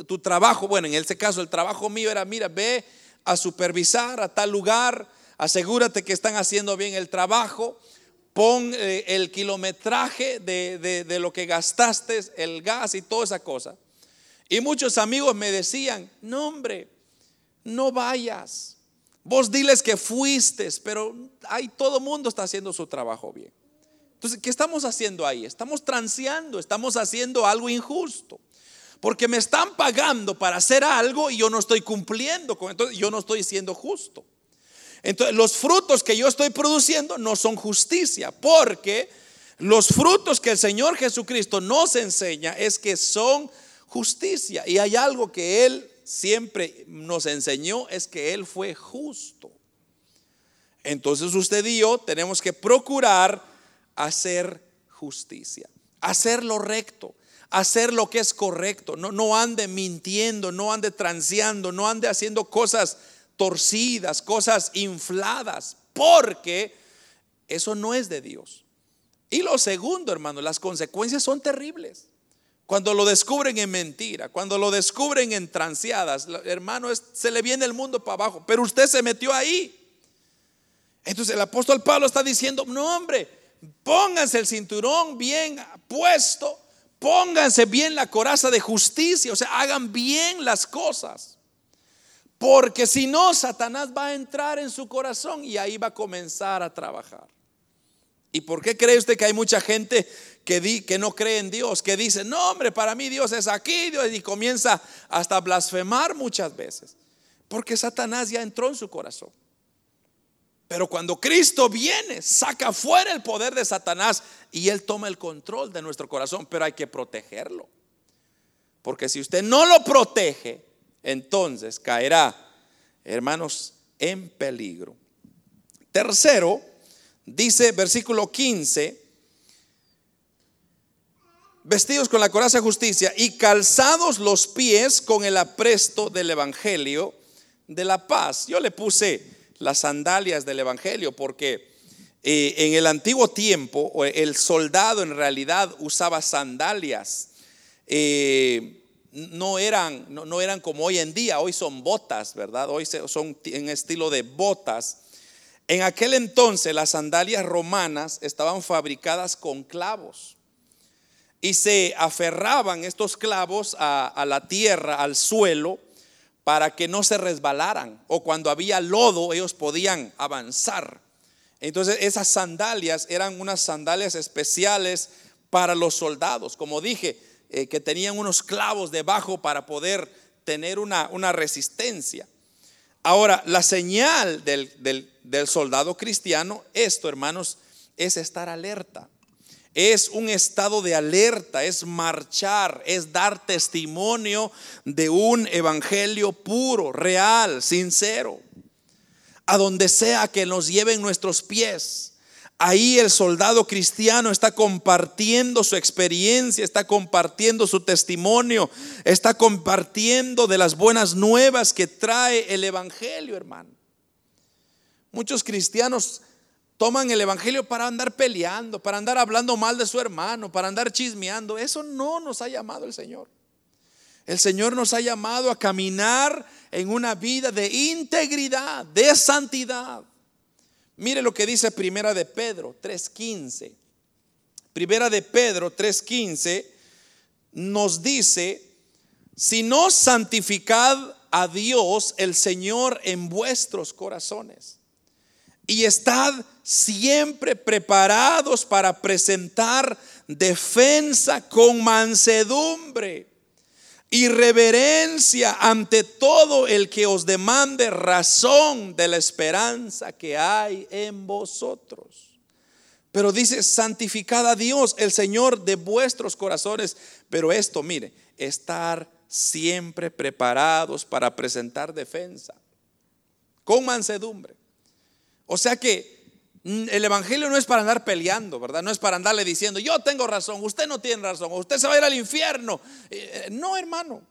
tu trabajo, bueno, en este caso el trabajo mío era, mira, ve a supervisar a tal lugar, asegúrate que están haciendo bien el trabajo pon eh, el kilometraje de, lo que gastaste, el gas y toda esa cosa. Y muchos amigos me decían, no hombre, no vayas. Vos diles que fuiste, pero ahí todo mundo está haciendo su trabajo bien. Entonces, ¿qué estamos haciendo ahí? Estamos transeando, estamos haciendo algo injusto. Porque me están pagando para hacer algo y yo no estoy cumpliendo con entonces yo no estoy siendo justo. Entonces, los frutos que yo estoy produciendo no son justicia, porque los frutos que el Señor Jesucristo nos enseña es que son justicia. Y hay algo que Él siempre nos enseñó, es que Él fue justo. Entonces usted y yo tenemos que procurar hacer justicia, hacer lo recto, hacer lo que es correcto. No, no ande mintiendo, no ande transeando, no ande haciendo cosas torcidas, cosas infladas, porque eso no es de Dios. Y lo segundo, hermano, las consecuencias son terribles. Cuando lo descubren en mentira, cuando lo descubren en transeadas, hermano, se le viene el mundo para abajo, pero usted se metió ahí. Entonces el apóstol Pablo está diciendo, no hombre, pónganse el cinturón bien puesto, pónganse bien la coraza de justicia, o sea, hagan bien las cosas. Porque si no, Satanás va a entrar en su corazón y ahí va a comenzar a trabajar. ¿Y por qué cree usted que hay mucha gente que, di, que no cree en Dios? Que dice, no hombre, para mí Dios es aquí, y comienza hasta a blasfemar muchas veces. Porque Satanás ya entró en su corazón. Pero cuando Cristo viene, saca fuera el poder de Satanás y Él toma el control de nuestro corazón, pero hay que protegerlo. Porque si usted no lo protege, entonces caerá, hermanos, en peligro. Tercero, dice versículo 15, vestidos con la coraza de justicia y calzados los pies con el apresto del Evangelio de la paz. Yo le puse las sandalias del Evangelio porque eh, en el antiguo tiempo el soldado en realidad usaba sandalias. Eh, no eran, no, eran como hoy en día, hoy son botas, ¿verdad? Hoy son en estilo de botas. En aquel entonces las sandalias romanas estaban fabricadas con clavos y se aferraban estos clavos a, la tierra, al suelo, para que no se resbalaran o cuando había lodo ellos podían avanzar. Entonces esas sandalias eran unas sandalias especiales para los soldados. Como dije, eh, que tenían unos clavos debajo para poder tener una resistencia. Ahora, la señal del, del, soldado cristiano, esto hermanos, es estar alerta, es un estado de alerta, es marchar, es dar testimonio de un evangelio puro, real, sincero. A donde sea que nos lleven nuestros pies. Ahí el soldado cristiano está compartiendo su experiencia, está compartiendo su testimonio, está compartiendo de las buenas nuevas que trae el Evangelio, hermano. Muchos cristianos toman el Evangelio para andar peleando, para andar hablando mal de su hermano, para andar chismeando. Eso no nos ha llamado el Señor. El Señor nos ha llamado a caminar en una vida de integridad, de santidad. Mire lo que dice Primera de Pedro 3:15. Primera de Pedro 3:15 nos dice, si no santificad a Dios el Señor en vuestros corazones y estad siempre preparados para presentar defensa con mansedumbre y reverencia ante todo el que os demande razón de la esperanza que hay en vosotros. Pero dice, santificad a Dios, el Señor de vuestros corazones. Pero esto, mire, estar siempre preparados para presentar defensa con mansedumbre. O sea que el Evangelio no es para andar peleando, ¿verdad? No es para andarle diciendo, yo tengo razón, usted no tiene razón, usted se va a ir al infierno. Eh, eh, no, hermano.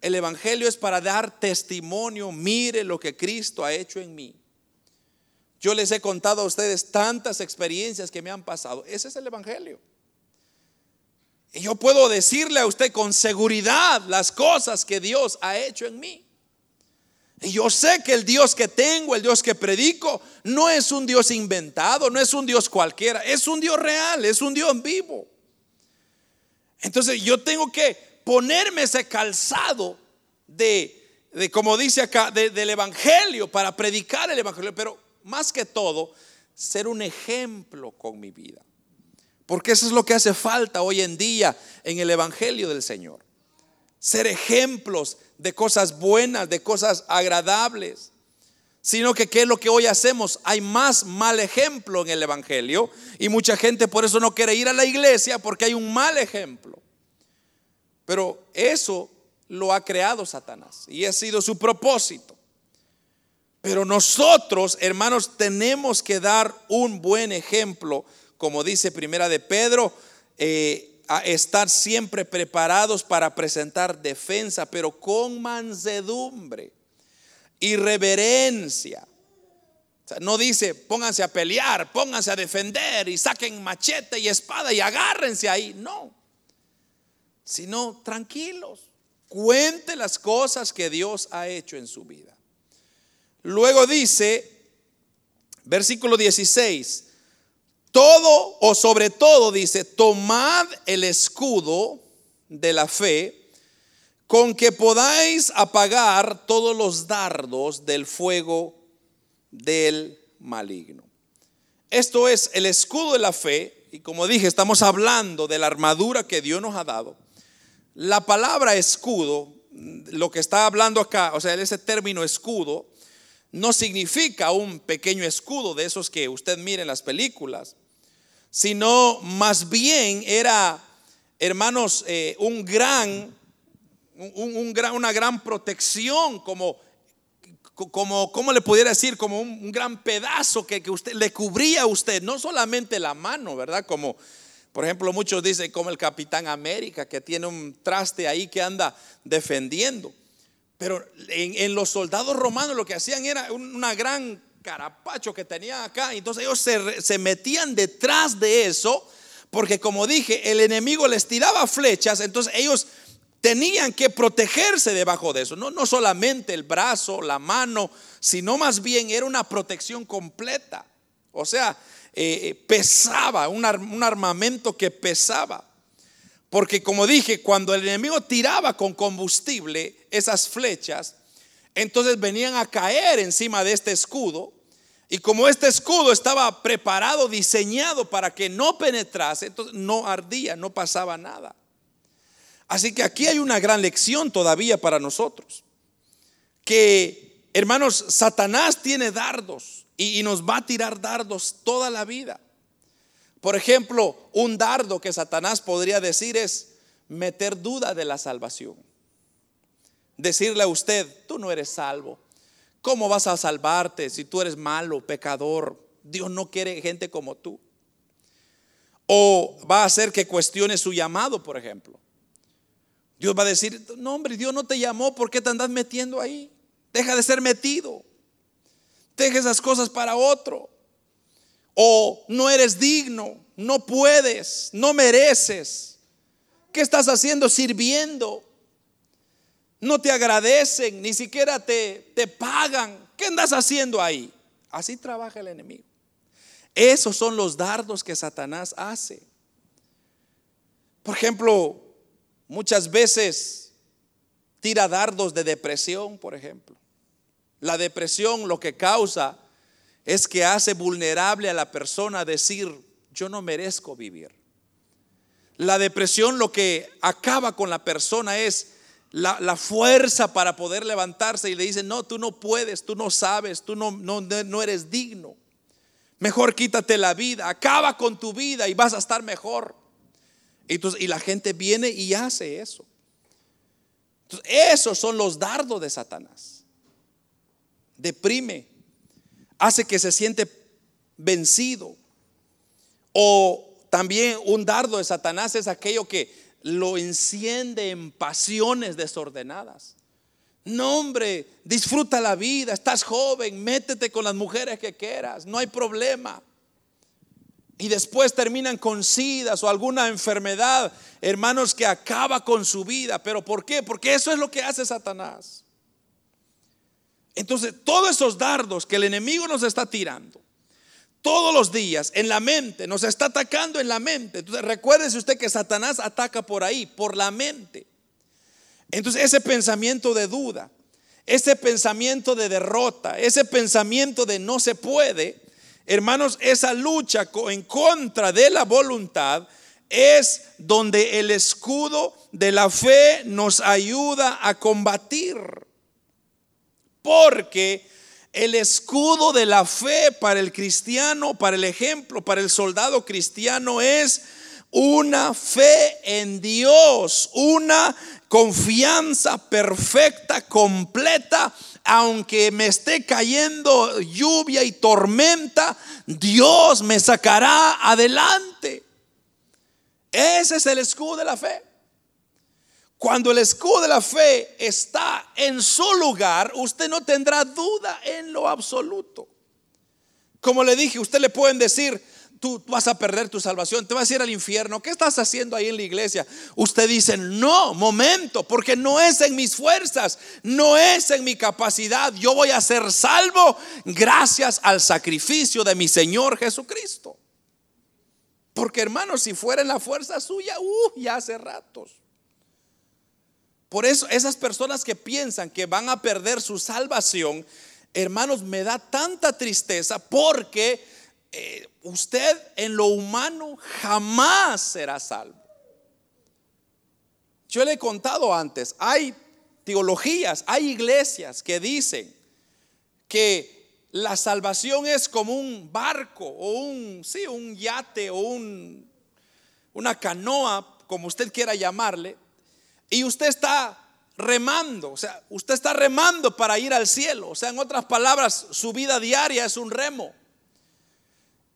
El Evangelio es para dar testimonio, mire lo que Cristo ha hecho en mí. Yo les he contado a ustedes tantas experiencias que me han pasado. Ese es el Evangelio. Y yo puedo decirle a usted con seguridad las cosas que Dios ha hecho en mí. Y yo sé que el Dios que tengo, el Dios que predico, no es un Dios inventado, no es un Dios cualquiera, es un Dios real, es un Dios vivo. Entonces yo tengo que ponerme ese calzado de, como dice acá, del Evangelio para predicar el Evangelio, pero más que todo, ser un ejemplo con mi vida. Porque eso es lo que hace falta hoy en día en el Evangelio del Señor. Ser ejemplos de cosas buenas, de cosas agradables, sino que qué es lo que hoy hacemos. Hay más mal ejemplo en el Evangelio y mucha gente por eso no quiere ir a la iglesia porque hay un mal ejemplo. Pero eso lo ha creado Satanás y ha sido su propósito. Pero nosotros, hermanos, tenemos que dar un buen ejemplo, como dice Primera de Pedro, eh, a estar siempre preparados para presentar defensa, pero con mansedumbre y reverencia. no dice pónganse a pelear, pónganse a defender y saquen machete y espada y agárrense ahí. No, sino tranquilos. Cuente las cosas que Dios ha hecho en su vida. Luego dice, versículo 16, todo o sobre todo dice, tomad el escudo de la fe con que podáis apagar todos los dardos del fuego del maligno. Esto es el escudo de la fe y como dije, estamos hablando de la armadura que Dios nos ha dado. La palabra escudo, lo que está hablando acá, o sea, ese término escudo, no significa un pequeño escudo de esos que usted mire en las películas sino más bien era, hermanos, eh, un gran, un, una gran protección, como, como, ¿cómo le pudiera decir? Como un, gran pedazo que, que, usted le cubría a usted, no solamente la mano, ¿verdad? Como, por ejemplo, muchos dicen como el Capitán América, que tiene un traste ahí que anda defendiendo. Pero en, en los soldados romanos lo que hacían era una gran carapacho que tenían acá. Entonces ellos se, metían detrás de eso, porque como dije, el enemigo les tiraba flechas, entonces ellos tenían que protegerse debajo de eso. No, no solamente el brazo, la mano, sino más bien era una protección completa. O sea, eh, eh, pesaba, un, un armamento que pesaba. Porque como dije, cuando el enemigo tiraba con combustible esas flechas, entonces venían a caer encima de este escudo. Y como este escudo estaba preparado, diseñado para que no penetrase, entonces no ardía, no pasaba nada. Así que aquí hay una gran lección todavía para nosotros. Que, hermanos, Satanás tiene dardos y, y nos va a tirar dardos toda la vida. Por ejemplo, un dardo que Satanás podría decir es meter duda de la salvación. Decirle a usted, tú no eres salvo. ¿Cómo vas a salvarte si tú eres malo, pecador? Dios no quiere gente como tú. O va a hacer que cuestione su llamado, por ejemplo. Dios va a decir, no hombre, Dios no te llamó, ¿por qué te andas metiendo ahí? Deja de ser metido. Deja esas cosas para otro. O no eres digno, no puedes, no mereces. ¿Qué estás haciendo sirviendo? No te agradecen, ni siquiera te, te pagan. ¿Qué andas haciendo ahí? Así trabaja el enemigo. Esos son los dardos que Satanás hace. Por ejemplo, muchas veces tira dardos de depresión, por ejemplo. La depresión lo que causa es que hace vulnerable a la persona decir, yo no merezco vivir. La depresión lo que acaba con la persona es la, fuerza para poder levantarse y le dice, no, tú no puedes, tú no sabes, tú no, no, no eres digno. Mejor quítate la vida, acaba con tu vida y vas a estar mejor. y la gente viene y hace eso. Entonces, esos son los dardos de Satanás. Deprime, hace que se siente vencido. O también un dardo de Satanás es aquello que lo enciende en pasiones desordenadas. No, hombre, disfruta la vida, estás joven, métete con las mujeres que quieras, no hay problema. Y después terminan con sidas o alguna enfermedad, hermanos, que acaba con su vida. ¿Pero por qué? Porque eso es lo que hace Satanás. Entonces, todos esos dardos que el enemigo nos está tirando, todos los días en la mente, nos está atacando en la mente. Entonces, recuérdese usted que Satanás ataca por ahí, por la mente. Entonces ese pensamiento de duda, ese pensamiento de derrota, ese pensamiento de no se puede, hermanos, esa lucha en contra de la voluntad es donde el escudo de la fe nos ayuda a combatir. Porque el escudo de la fe para el cristiano, para el ejemplo, para el soldado cristiano es una fe en Dios, una confianza perfecta, completa, aunque me esté cayendo lluvia y tormenta, Dios me sacará adelante. Ese es el escudo de la fe. Cuando el escudo de la fe está en su lugar, usted no tendrá duda en lo absoluto. Como le dije, usted le pueden decir, tú, vas a perder tu salvación, te vas a ir al infierno. ¿Qué estás haciendo ahí en la iglesia? Usted dice, no, momento, porque no es en mis fuerzas, no es en mi capacidad. Yo voy a ser salvo gracias al sacrificio de mi Señor Jesucristo. Porque hermanos, si fuera en la fuerza suya, uh, ya hace ratos. Por eso esas personas que piensan que van a perder su salvación, hermanos, me da tanta tristeza porque eh, usted en lo humano jamás será salvo. Yo le he contado antes, hay teologías, hay iglesias que dicen que la salvación es como un barco o un, sí, un yate o un, una canoa, como usted quiera llamarle, y usted está remando, o sea, usted está remando para ir al cielo, o sea, en otras palabras, su vida diaria es un remo.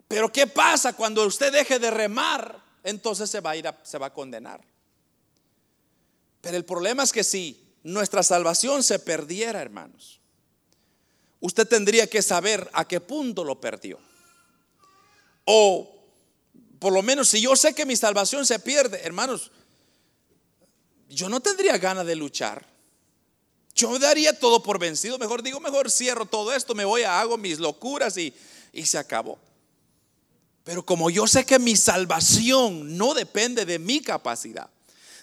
Pero ¿qué pasa cuando usted deje de remar? Entonces se va a ir se va a condenar. Pero el problema es que si nuestra salvación se perdiera, hermanos, usted tendría que saber a qué punto lo perdió. O por lo menos si yo sé que mi salvación se pierde, hermanos, yo no tendría ganas de luchar. Yo daría todo por vencido. Mejor digo, mejor cierro todo esto, me voy a hago mis locuras y, y se acabó. Pero como yo sé que mi salvación no depende de mi capacidad,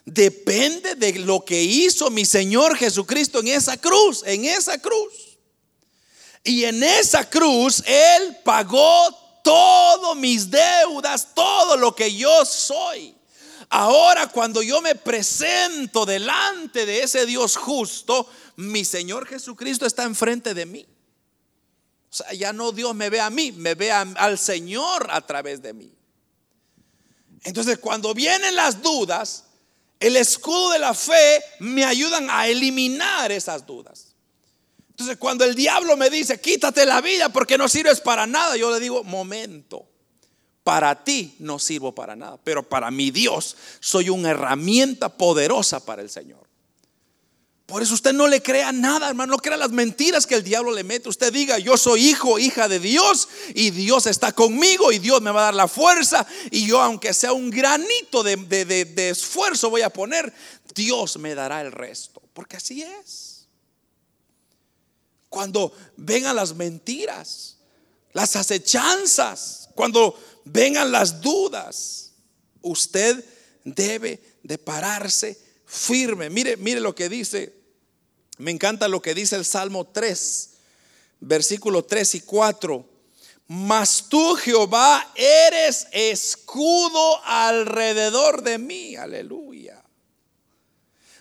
depende de lo que hizo mi Señor Jesucristo en esa cruz, en esa cruz. Y en esa cruz Él pagó todas mis deudas, todo lo que yo soy. Ahora cuando yo me presento delante de ese Dios justo, mi Señor Jesucristo está enfrente de mí. O sea, ya no Dios me ve a mí, me ve al Señor a través de mí. Entonces, cuando vienen las dudas, el escudo de la fe me ayudan a eliminar esas dudas. Entonces, cuando el diablo me dice, quítate la vida porque no sirves para nada, yo le digo, momento, para ti no sirvo para nada, pero para mi Dios soy una herramienta poderosa para el Señor. Por eso usted no le crea nada, hermano, no crea las mentiras que el diablo le mete. Usted diga, yo soy hijo, hija de Dios y Dios está conmigo y Dios me va a dar la fuerza y yo aunque sea un granito de, de esfuerzo voy a poner, Dios me dará el resto, porque así es. Cuando vengan las mentiras, las acechanzas, cuando vengan las dudas, usted debe de pararse firme. Mire, mire lo que dice me encanta lo que dice el Salmo 3, versículo 3 y 4. Mas tú, Jehová, eres escudo alrededor de mí. Aleluya.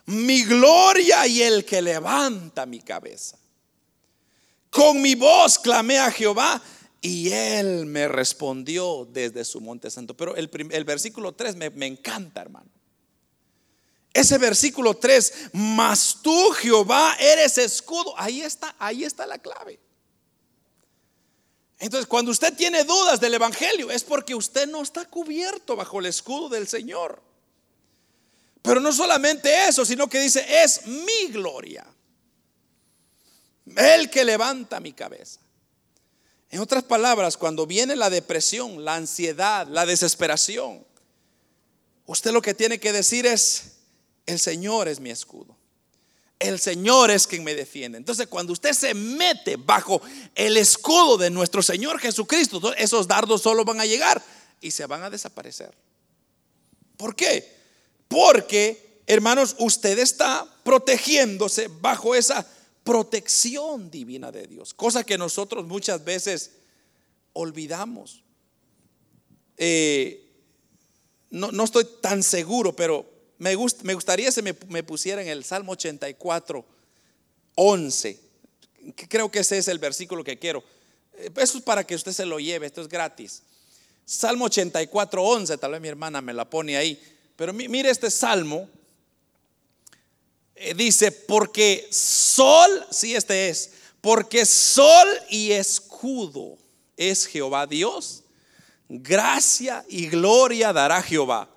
Mi gloria y el que levanta mi cabeza. Con mi voz clamé a Jehová y él me respondió desde su monte santo. Pero el, versículo 3 me, me encanta, hermano. Ese versículo 3, mas tú Jehová eres escudo. Ahí está, ahí está la clave. Entonces, cuando usted tiene dudas del Evangelio, es porque usted no está cubierto bajo el escudo del Señor. Pero no solamente eso, sino que dice, es mi gloria. El que levanta mi cabeza. En otras palabras, cuando viene la depresión, la ansiedad, la desesperación, usted lo que tiene que decir es, el Señor es mi escudo. El Señor es quien me defiende. Entonces, cuando usted se mete bajo el escudo de nuestro Señor Jesucristo, esos dardos solo van a llegar y se van a desaparecer. ¿Por qué? Porque, hermanos, usted está protegiéndose bajo esa protección divina de Dios, cosa que nosotros muchas veces olvidamos. Eh, no, no estoy tan seguro, pero me, me gustaría si me, me pusiera en el Salmo 84, 11. Creo que ese es el versículo que quiero. Eh, eso es para que usted se lo lleve, esto es gratis. Salmo 84, 11, tal vez mi hermana me la pone ahí. Pero mire este salmo. Eh, dice, porque sol, sí este es, porque sol y escudo es Jehová Dios. Gracia y gloria dará Jehová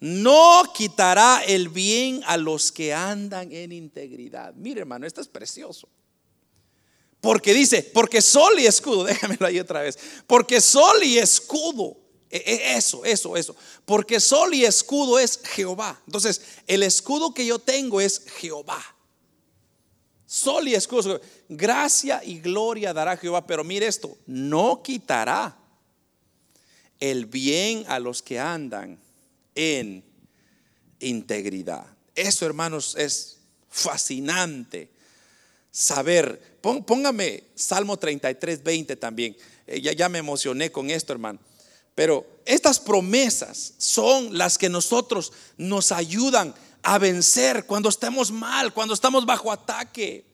no quitará el bien a los que andan en integridad. Mire, hermano, esto es precioso. Porque dice, porque sol y escudo, déjamelo ahí otra vez. Porque sol y escudo, eso, eso, eso. Porque sol y escudo es Jehová. Entonces, el escudo que yo tengo es Jehová. Sol y escudo, gracia y gloria dará Jehová. Pero mire esto, no quitará el bien a los que andan en integridad. Eso, hermanos, es fascinante saber. Póngame Salmo 33, 20 también. Eh, ya, ya me emocioné con esto, hermano. Pero estas promesas son las que nosotros nos ayudan a vencer cuando estemos mal, cuando estamos bajo ataque.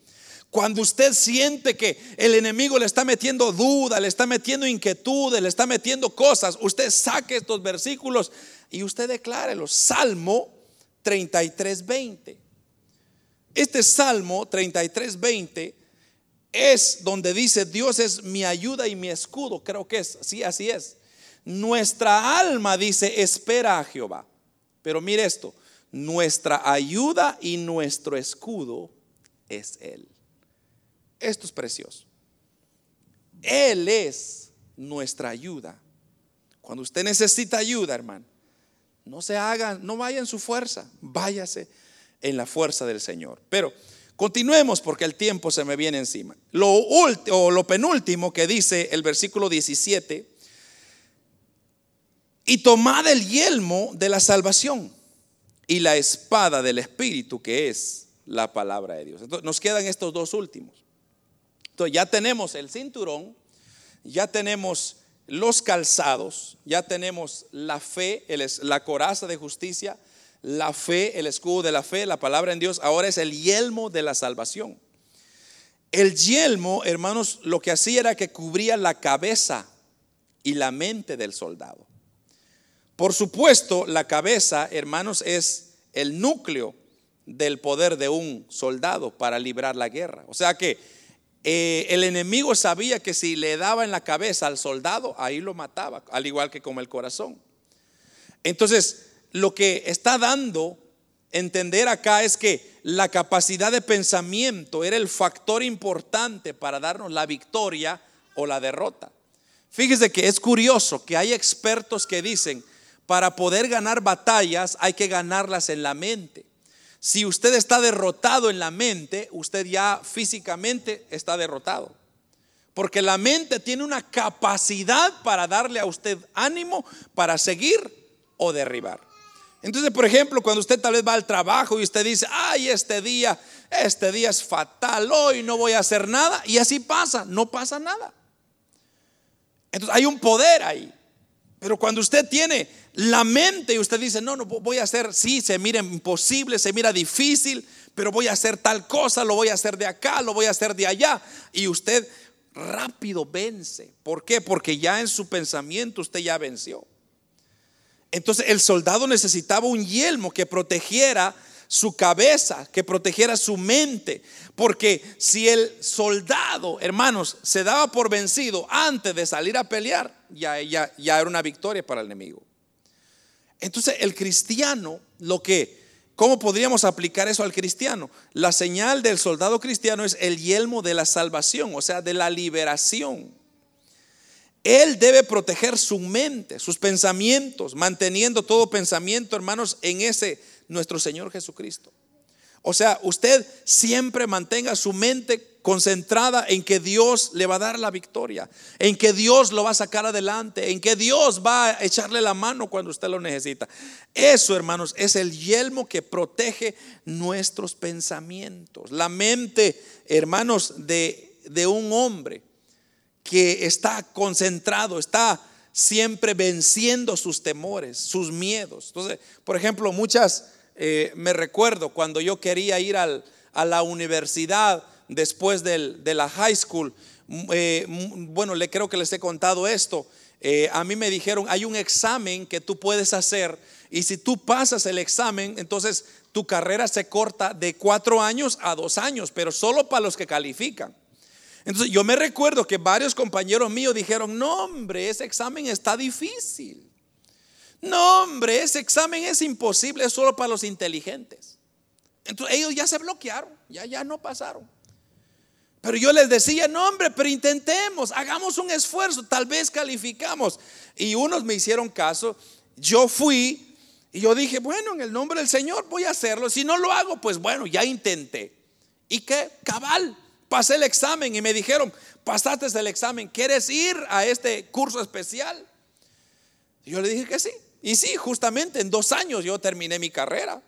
Cuando usted siente que el enemigo le está metiendo duda, le está metiendo inquietudes, le está metiendo cosas, usted saque estos versículos y usted declárelo. Salmo 33, 20. Este Salmo 33, 20 es donde dice, Dios es mi ayuda y mi escudo. Creo que es, sí, así es. Nuestra alma dice, espera a Jehová. Pero mire esto, nuestra ayuda y nuestro escudo es Él. Esto es precioso. Él es nuestra ayuda. Cuando usted necesita ayuda, hermano, no se haga, no vaya en su fuerza, váyase en la fuerza del Señor. Pero continuemos porque el tiempo se me viene encima. Lo, o lo penúltimo que dice el versículo 17, y tomad el yelmo de la salvación y la espada del Espíritu que es la palabra de Dios. Entonces nos quedan estos dos últimos. Entonces ya tenemos el cinturón, ya tenemos los calzados, ya tenemos la fe, la coraza de justicia, la fe, el escudo de la fe, la palabra en Dios, ahora es el yelmo de la salvación. El yelmo, hermanos, lo que hacía era que cubría la cabeza y la mente del soldado. Por supuesto, la cabeza, hermanos, es el núcleo del poder de un soldado para librar la guerra. O sea que eh, el enemigo sabía que si le daba en la cabeza al soldado, ahí lo mataba, al igual que con el corazón. Entonces, lo que está dando entender acá es que la capacidad de pensamiento era el factor importante para darnos la victoria o la derrota. Fíjese que es curioso que hay expertos que dicen, para poder ganar batallas hay que ganarlas en la mente. Si usted está derrotado en la mente, usted ya físicamente está derrotado. Porque la mente tiene una capacidad para darle a usted ánimo para seguir o derribar. Entonces, por ejemplo, cuando usted tal vez va al trabajo y usted dice, ay, este día, este día es fatal, hoy no voy a hacer nada, y así pasa, no pasa nada. Entonces hay un poder ahí. Pero cuando usted tiene la mente y usted dice, no, no voy a hacer, sí, se mira imposible, se mira difícil, pero voy a hacer tal cosa, lo voy a hacer de acá, lo voy a hacer de allá. Y usted rápido vence. ¿Por qué? Porque ya en su pensamiento usted ya venció. Entonces el soldado necesitaba un yelmo que protegiera su cabeza, que protegiera su mente. Porque si el soldado, hermanos, se daba por vencido antes de salir a pelear, ya, ya, ya era una victoria para el enemigo. Entonces el cristiano, lo que, ¿cómo podríamos aplicar eso al cristiano? La señal del soldado cristiano es el yelmo de la salvación, o sea, de la liberación. Él debe proteger su mente, sus pensamientos, manteniendo todo pensamiento, hermanos, en ese nuestro Señor Jesucristo. O sea, usted siempre mantenga su mente concentrada en que Dios le va a dar la victoria, en que Dios lo va a sacar adelante, en que Dios va a echarle la mano cuando usted lo necesita. Eso, hermanos, es el yelmo que protege nuestros pensamientos. La mente, hermanos, de, de un hombre que está concentrado, está siempre venciendo sus temores, sus miedos. Entonces, por ejemplo, muchas eh, me recuerdo cuando yo quería ir a la universidad después de la high school. Eh, bueno, le creo que les he contado esto. Eh, a mí me dijeron, hay un examen que tú puedes hacer y si tú pasas el examen, entonces tu carrera se corta de cuatro años a dos años, pero solo para los que califican. Entonces yo me recuerdo que varios compañeros míos dijeron, no hombre, ese examen está difícil. No, hombre, ese examen es imposible, es solo para los inteligentes. Entonces ellos ya se bloquearon, ya, ya no pasaron. Pero yo les decía, no, hombre, pero intentemos, hagamos un esfuerzo, tal vez calificamos. Y unos me hicieron caso, yo fui y yo dije, bueno, en el nombre del Señor voy a hacerlo. Si no lo hago, pues bueno, ya intenté. ¿Y qué? Cabal, pasé el examen y me dijeron, pasaste el examen, ¿quieres ir a este curso especial? Yo le dije que sí. Y sí, justamente en dos años yo terminé mi carrera.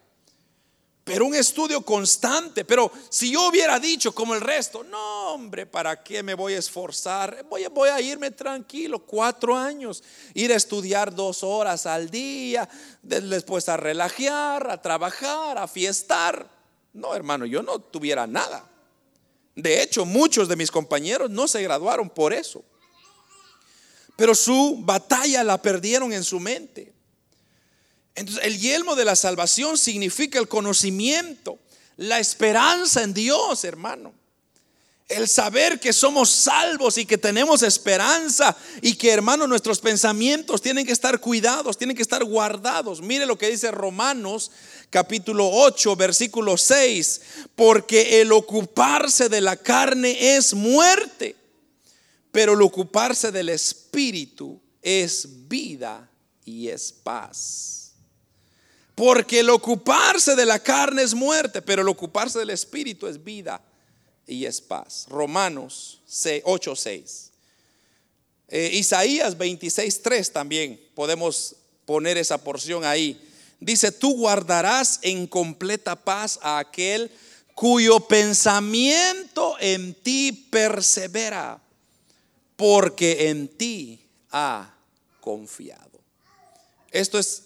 Pero un estudio constante. Pero si yo hubiera dicho como el resto, no hombre, ¿para qué me voy a esforzar? Voy, a irme tranquilo, cuatro años. Ir a estudiar dos horas al día, después a relajar, a trabajar, a fiestar. No, hermano, yo no tuviera nada. De hecho, muchos de mis compañeros no se graduaron por eso. Pero su batalla la perdieron en su mente. Entonces, el yelmo de la salvación significa el conocimiento, la esperanza en Dios, hermano. El saber que somos salvos y que tenemos esperanza y que, hermano, nuestros pensamientos tienen que estar cuidados, tienen que estar guardados. Mire lo que dice Romanos capítulo 8, versículo 6, porque el ocuparse de la carne es muerte, pero el ocuparse del espíritu es vida y es paz. Porque el ocuparse de la carne es muerte, pero el ocuparse del espíritu es vida y es paz. Romanos 8, 6. Eh, Isaías 26, 3 también podemos poner esa porción ahí. Dice, tú guardarás en completa paz a aquel cuyo pensamiento en ti persevera, porque en ti ha confiado. Esto es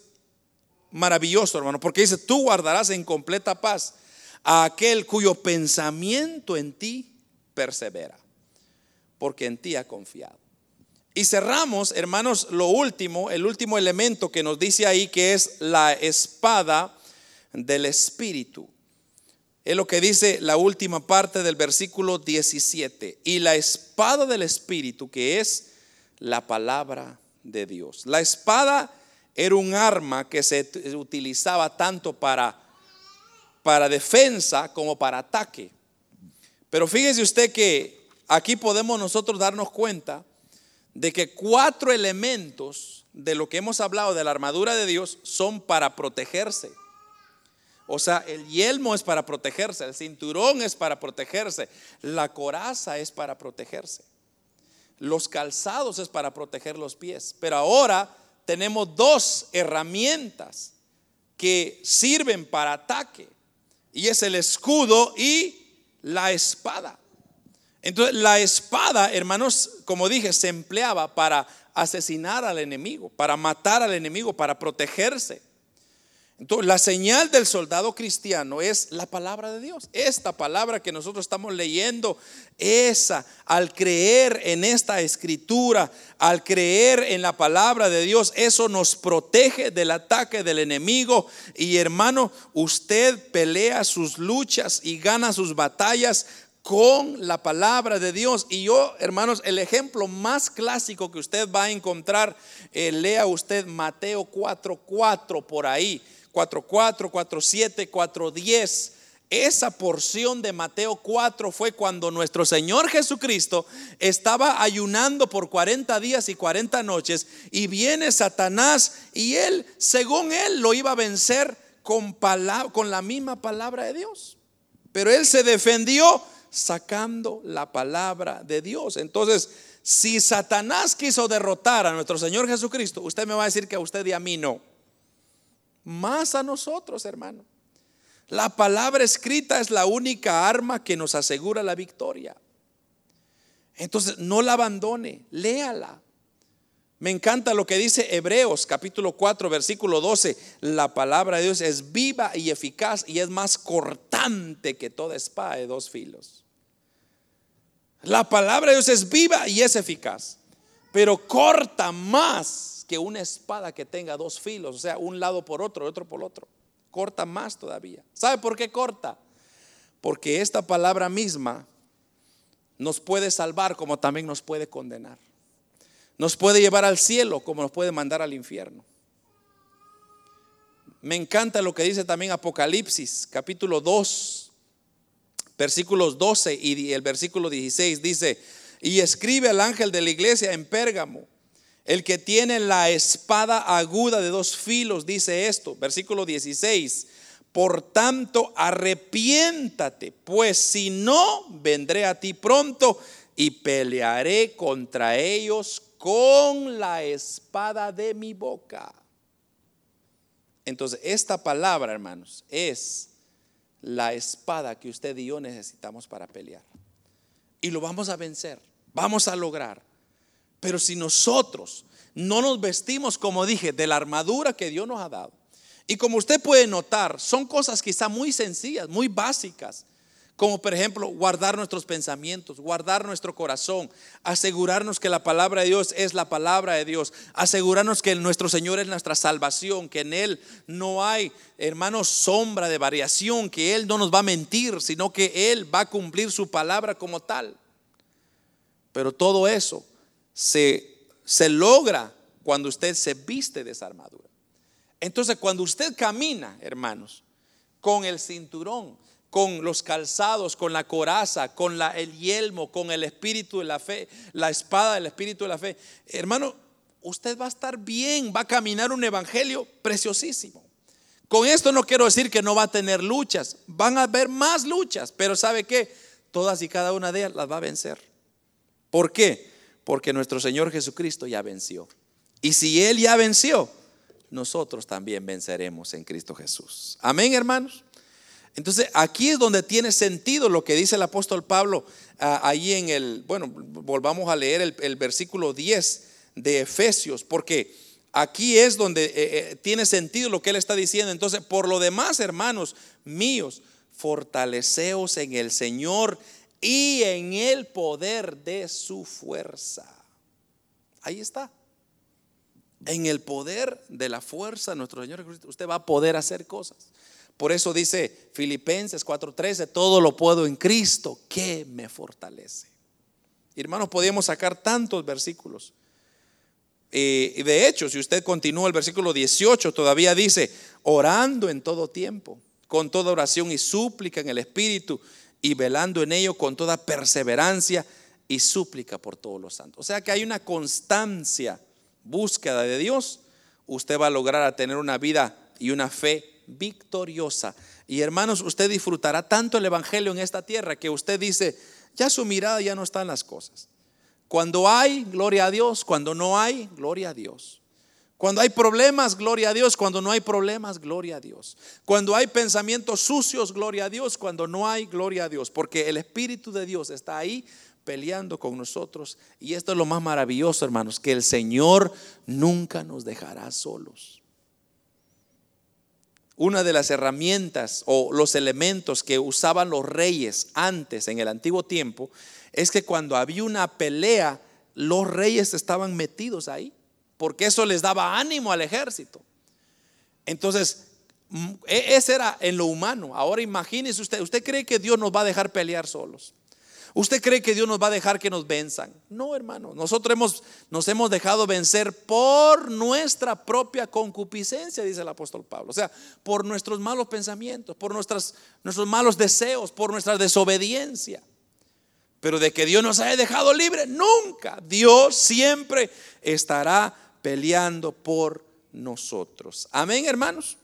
maravilloso, hermano, porque dice, tú guardarás en completa paz a aquel cuyo pensamiento en ti persevera, porque en ti ha confiado. Y cerramos, hermanos, lo último, el último elemento que nos dice ahí que es la espada del Espíritu. Es lo que dice la última parte del versículo 17. Y la espada del Espíritu, que es la palabra de Dios. La espada era un arma que se utilizaba tanto para, para defensa como para ataque. Pero fíjese usted que aquí podemos nosotros darnos cuenta de que cuatro elementos de lo que hemos hablado de la armadura de Dios son para protegerse. O sea, el yelmo es para protegerse, el cinturón es para protegerse, la coraza es para protegerse, los calzados es para proteger los pies. Pero ahora tenemos dos herramientas que sirven para ataque, y es el escudo y la espada. Entonces, la espada, hermanos, como dije, se empleaba para asesinar al enemigo, para matar al enemigo, para protegerse. Entonces, la señal del soldado cristiano es la palabra de Dios. Esta palabra que nosotros estamos leyendo, esa, al creer en esta escritura, al creer en la palabra de Dios, eso nos protege del ataque del enemigo. Y hermano, usted pelea sus luchas y gana sus batallas con la palabra de Dios. Y yo, hermanos, el ejemplo más clásico que usted va a encontrar, eh, lea usted Mateo 4:4 por ahí 4.4, 4.7, 4.10. Esa porción de Mateo 4 fue cuando nuestro Señor Jesucristo estaba ayunando por 40 días y 40 noches y viene Satanás y él, según él, lo iba a vencer con, con la misma palabra de Dios. Pero él se defendió sacando la palabra de Dios. Entonces, si Satanás quiso derrotar a nuestro Señor Jesucristo, usted me va a decir que a usted y a mí no más a nosotros, hermano. La palabra escrita es la única arma que nos asegura la victoria. Entonces, no la abandone, léala. Me encanta lo que dice Hebreos capítulo 4 versículo 12. La palabra de Dios es viva y eficaz y es más cortante que toda espada de dos filos. La palabra de Dios es viva y es eficaz, pero corta más que una espada que tenga dos filos, o sea, un lado por otro otro por otro. Corta más todavía. ¿Sabe por qué corta? Porque esta palabra misma nos puede salvar como también nos puede condenar. Nos puede llevar al cielo como nos puede mandar al infierno. Me encanta lo que dice también Apocalipsis, capítulo 2, versículos 12 y el versículo 16 dice, y escribe al ángel de la iglesia en Pérgamo el que tiene la espada aguda de dos filos dice esto, versículo 16. Por tanto, arrepiéntate, pues si no, vendré a ti pronto y pelearé contra ellos con la espada de mi boca. Entonces, esta palabra, hermanos, es la espada que usted y yo necesitamos para pelear. Y lo vamos a vencer, vamos a lograr. Pero si nosotros no nos vestimos, como dije, de la armadura que Dios nos ha dado, y como usted puede notar, son cosas quizá muy sencillas, muy básicas, como por ejemplo guardar nuestros pensamientos, guardar nuestro corazón, asegurarnos que la palabra de Dios es la palabra de Dios, asegurarnos que nuestro Señor es nuestra salvación, que en Él no hay, hermanos, sombra de variación, que Él no nos va a mentir, sino que Él va a cumplir su palabra como tal. Pero todo eso se, se logra cuando usted se viste de esa armadura. Entonces, cuando usted camina, hermanos, con el cinturón, con los calzados, con la coraza, con el yelmo, con el espíritu de la fe, la espada del espíritu de la fe, hermano, usted va a estar bien, va a caminar un evangelio preciosísimo. Con esto no quiero decir que no va a tener luchas, van a haber más luchas, pero ¿sabe qué? Todas y cada una de ellas las va a vencer. ¿Por qué? Porque nuestro Señor Jesucristo ya venció. Y si Él ya venció, nosotros también venceremos en Cristo Jesús. Amén, hermanos. Entonces, aquí es donde tiene sentido lo que dice el apóstol Pablo ah, ahí en el, bueno, volvamos a leer el, versículo 10 de Efesios, porque aquí es donde eh, eh, tiene sentido lo que él está diciendo. Entonces, por lo demás, hermanos míos, fortaleceos en el Señor y en el poder de su fuerza. Ahí está. En el poder de la fuerza de nuestro Señor Jesucristo, usted va a poder hacer cosas. Por eso dice Filipenses 4:13, todo lo puedo en Cristo que me fortalece. Hermanos, podíamos sacar tantos versículos. Eh, y de hecho, si usted continúa el versículo 18, todavía dice, orando en todo tiempo, con toda oración y súplica en el Espíritu, y velando en ello con toda perseverancia y súplica por todos los santos. O sea que hay una constancia, búsqueda de Dios, usted va a lograr tener una vida y una fe victoriosa. Y hermanos, usted disfrutará tanto el Evangelio en esta tierra que usted dice, ya su mirada ya no está en las cosas. Cuando hay, gloria a Dios. Cuando no hay, gloria a Dios. Cuando hay problemas, gloria a Dios. Cuando no hay problemas, gloria a Dios. Cuando hay pensamientos sucios, gloria a Dios. Cuando no hay, gloria a Dios. Porque el Espíritu de Dios está ahí peleando con nosotros. Y esto es lo más maravilloso, hermanos, que el Señor nunca nos dejará solos. Una de las herramientas o los elementos que usaban los reyes antes en el antiguo tiempo es que cuando había una pelea, los reyes estaban metidos ahí, porque eso les daba ánimo al ejército. Entonces, mm, e, ese era en lo humano. Ahora imagínese usted, ¿usted cree que Dios nos va a dejar pelear solos? ¿Usted cree que Dios nos va a dejar que nos venzan? No, hermano. Nosotros hemos, nos hemos dejado vencer por nuestra propia concupiscencia, dice el apóstol Pablo. O sea, por nuestros malos pensamientos, por nuestras, nuestros malos deseos, por nuestra desobediencia. Pero de que Dios nos haya dejado libre, nunca. Dios siempre estará peleando por nosotros. Amén, hermanos.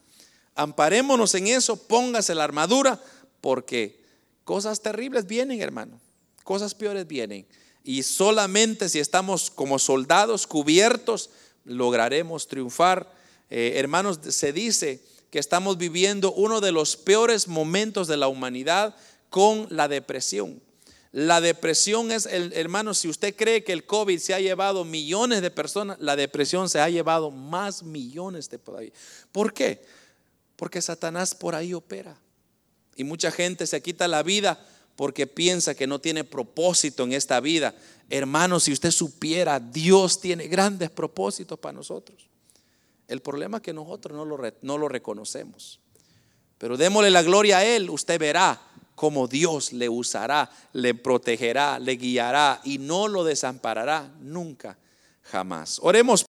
Amparémonos en eso, póngase la armadura, porque cosas terribles vienen, hermano cosas peores vienen. Y solamente si estamos como soldados cubiertos, lograremos triunfar. Eh, hermanos, se dice que estamos viviendo uno de los peores momentos de la humanidad con la depresión. La depresión es, el, hermanos, si usted cree que el COVID se ha llevado millones de personas, la depresión se ha llevado más millones de por ahí. ¿Por qué? Porque Satanás por ahí opera. Y mucha gente se quita la vida porque piensa que no tiene propósito en esta vida. Hermano, si usted supiera, Dios tiene grandes propósitos para nosotros. El problema es que nosotros no lo, no lo reconocemos. Pero démosle la gloria a Él, usted verá cómo Dios le usará, le protegerá, le guiará y no lo desamparará nunca, jamás. Oremos.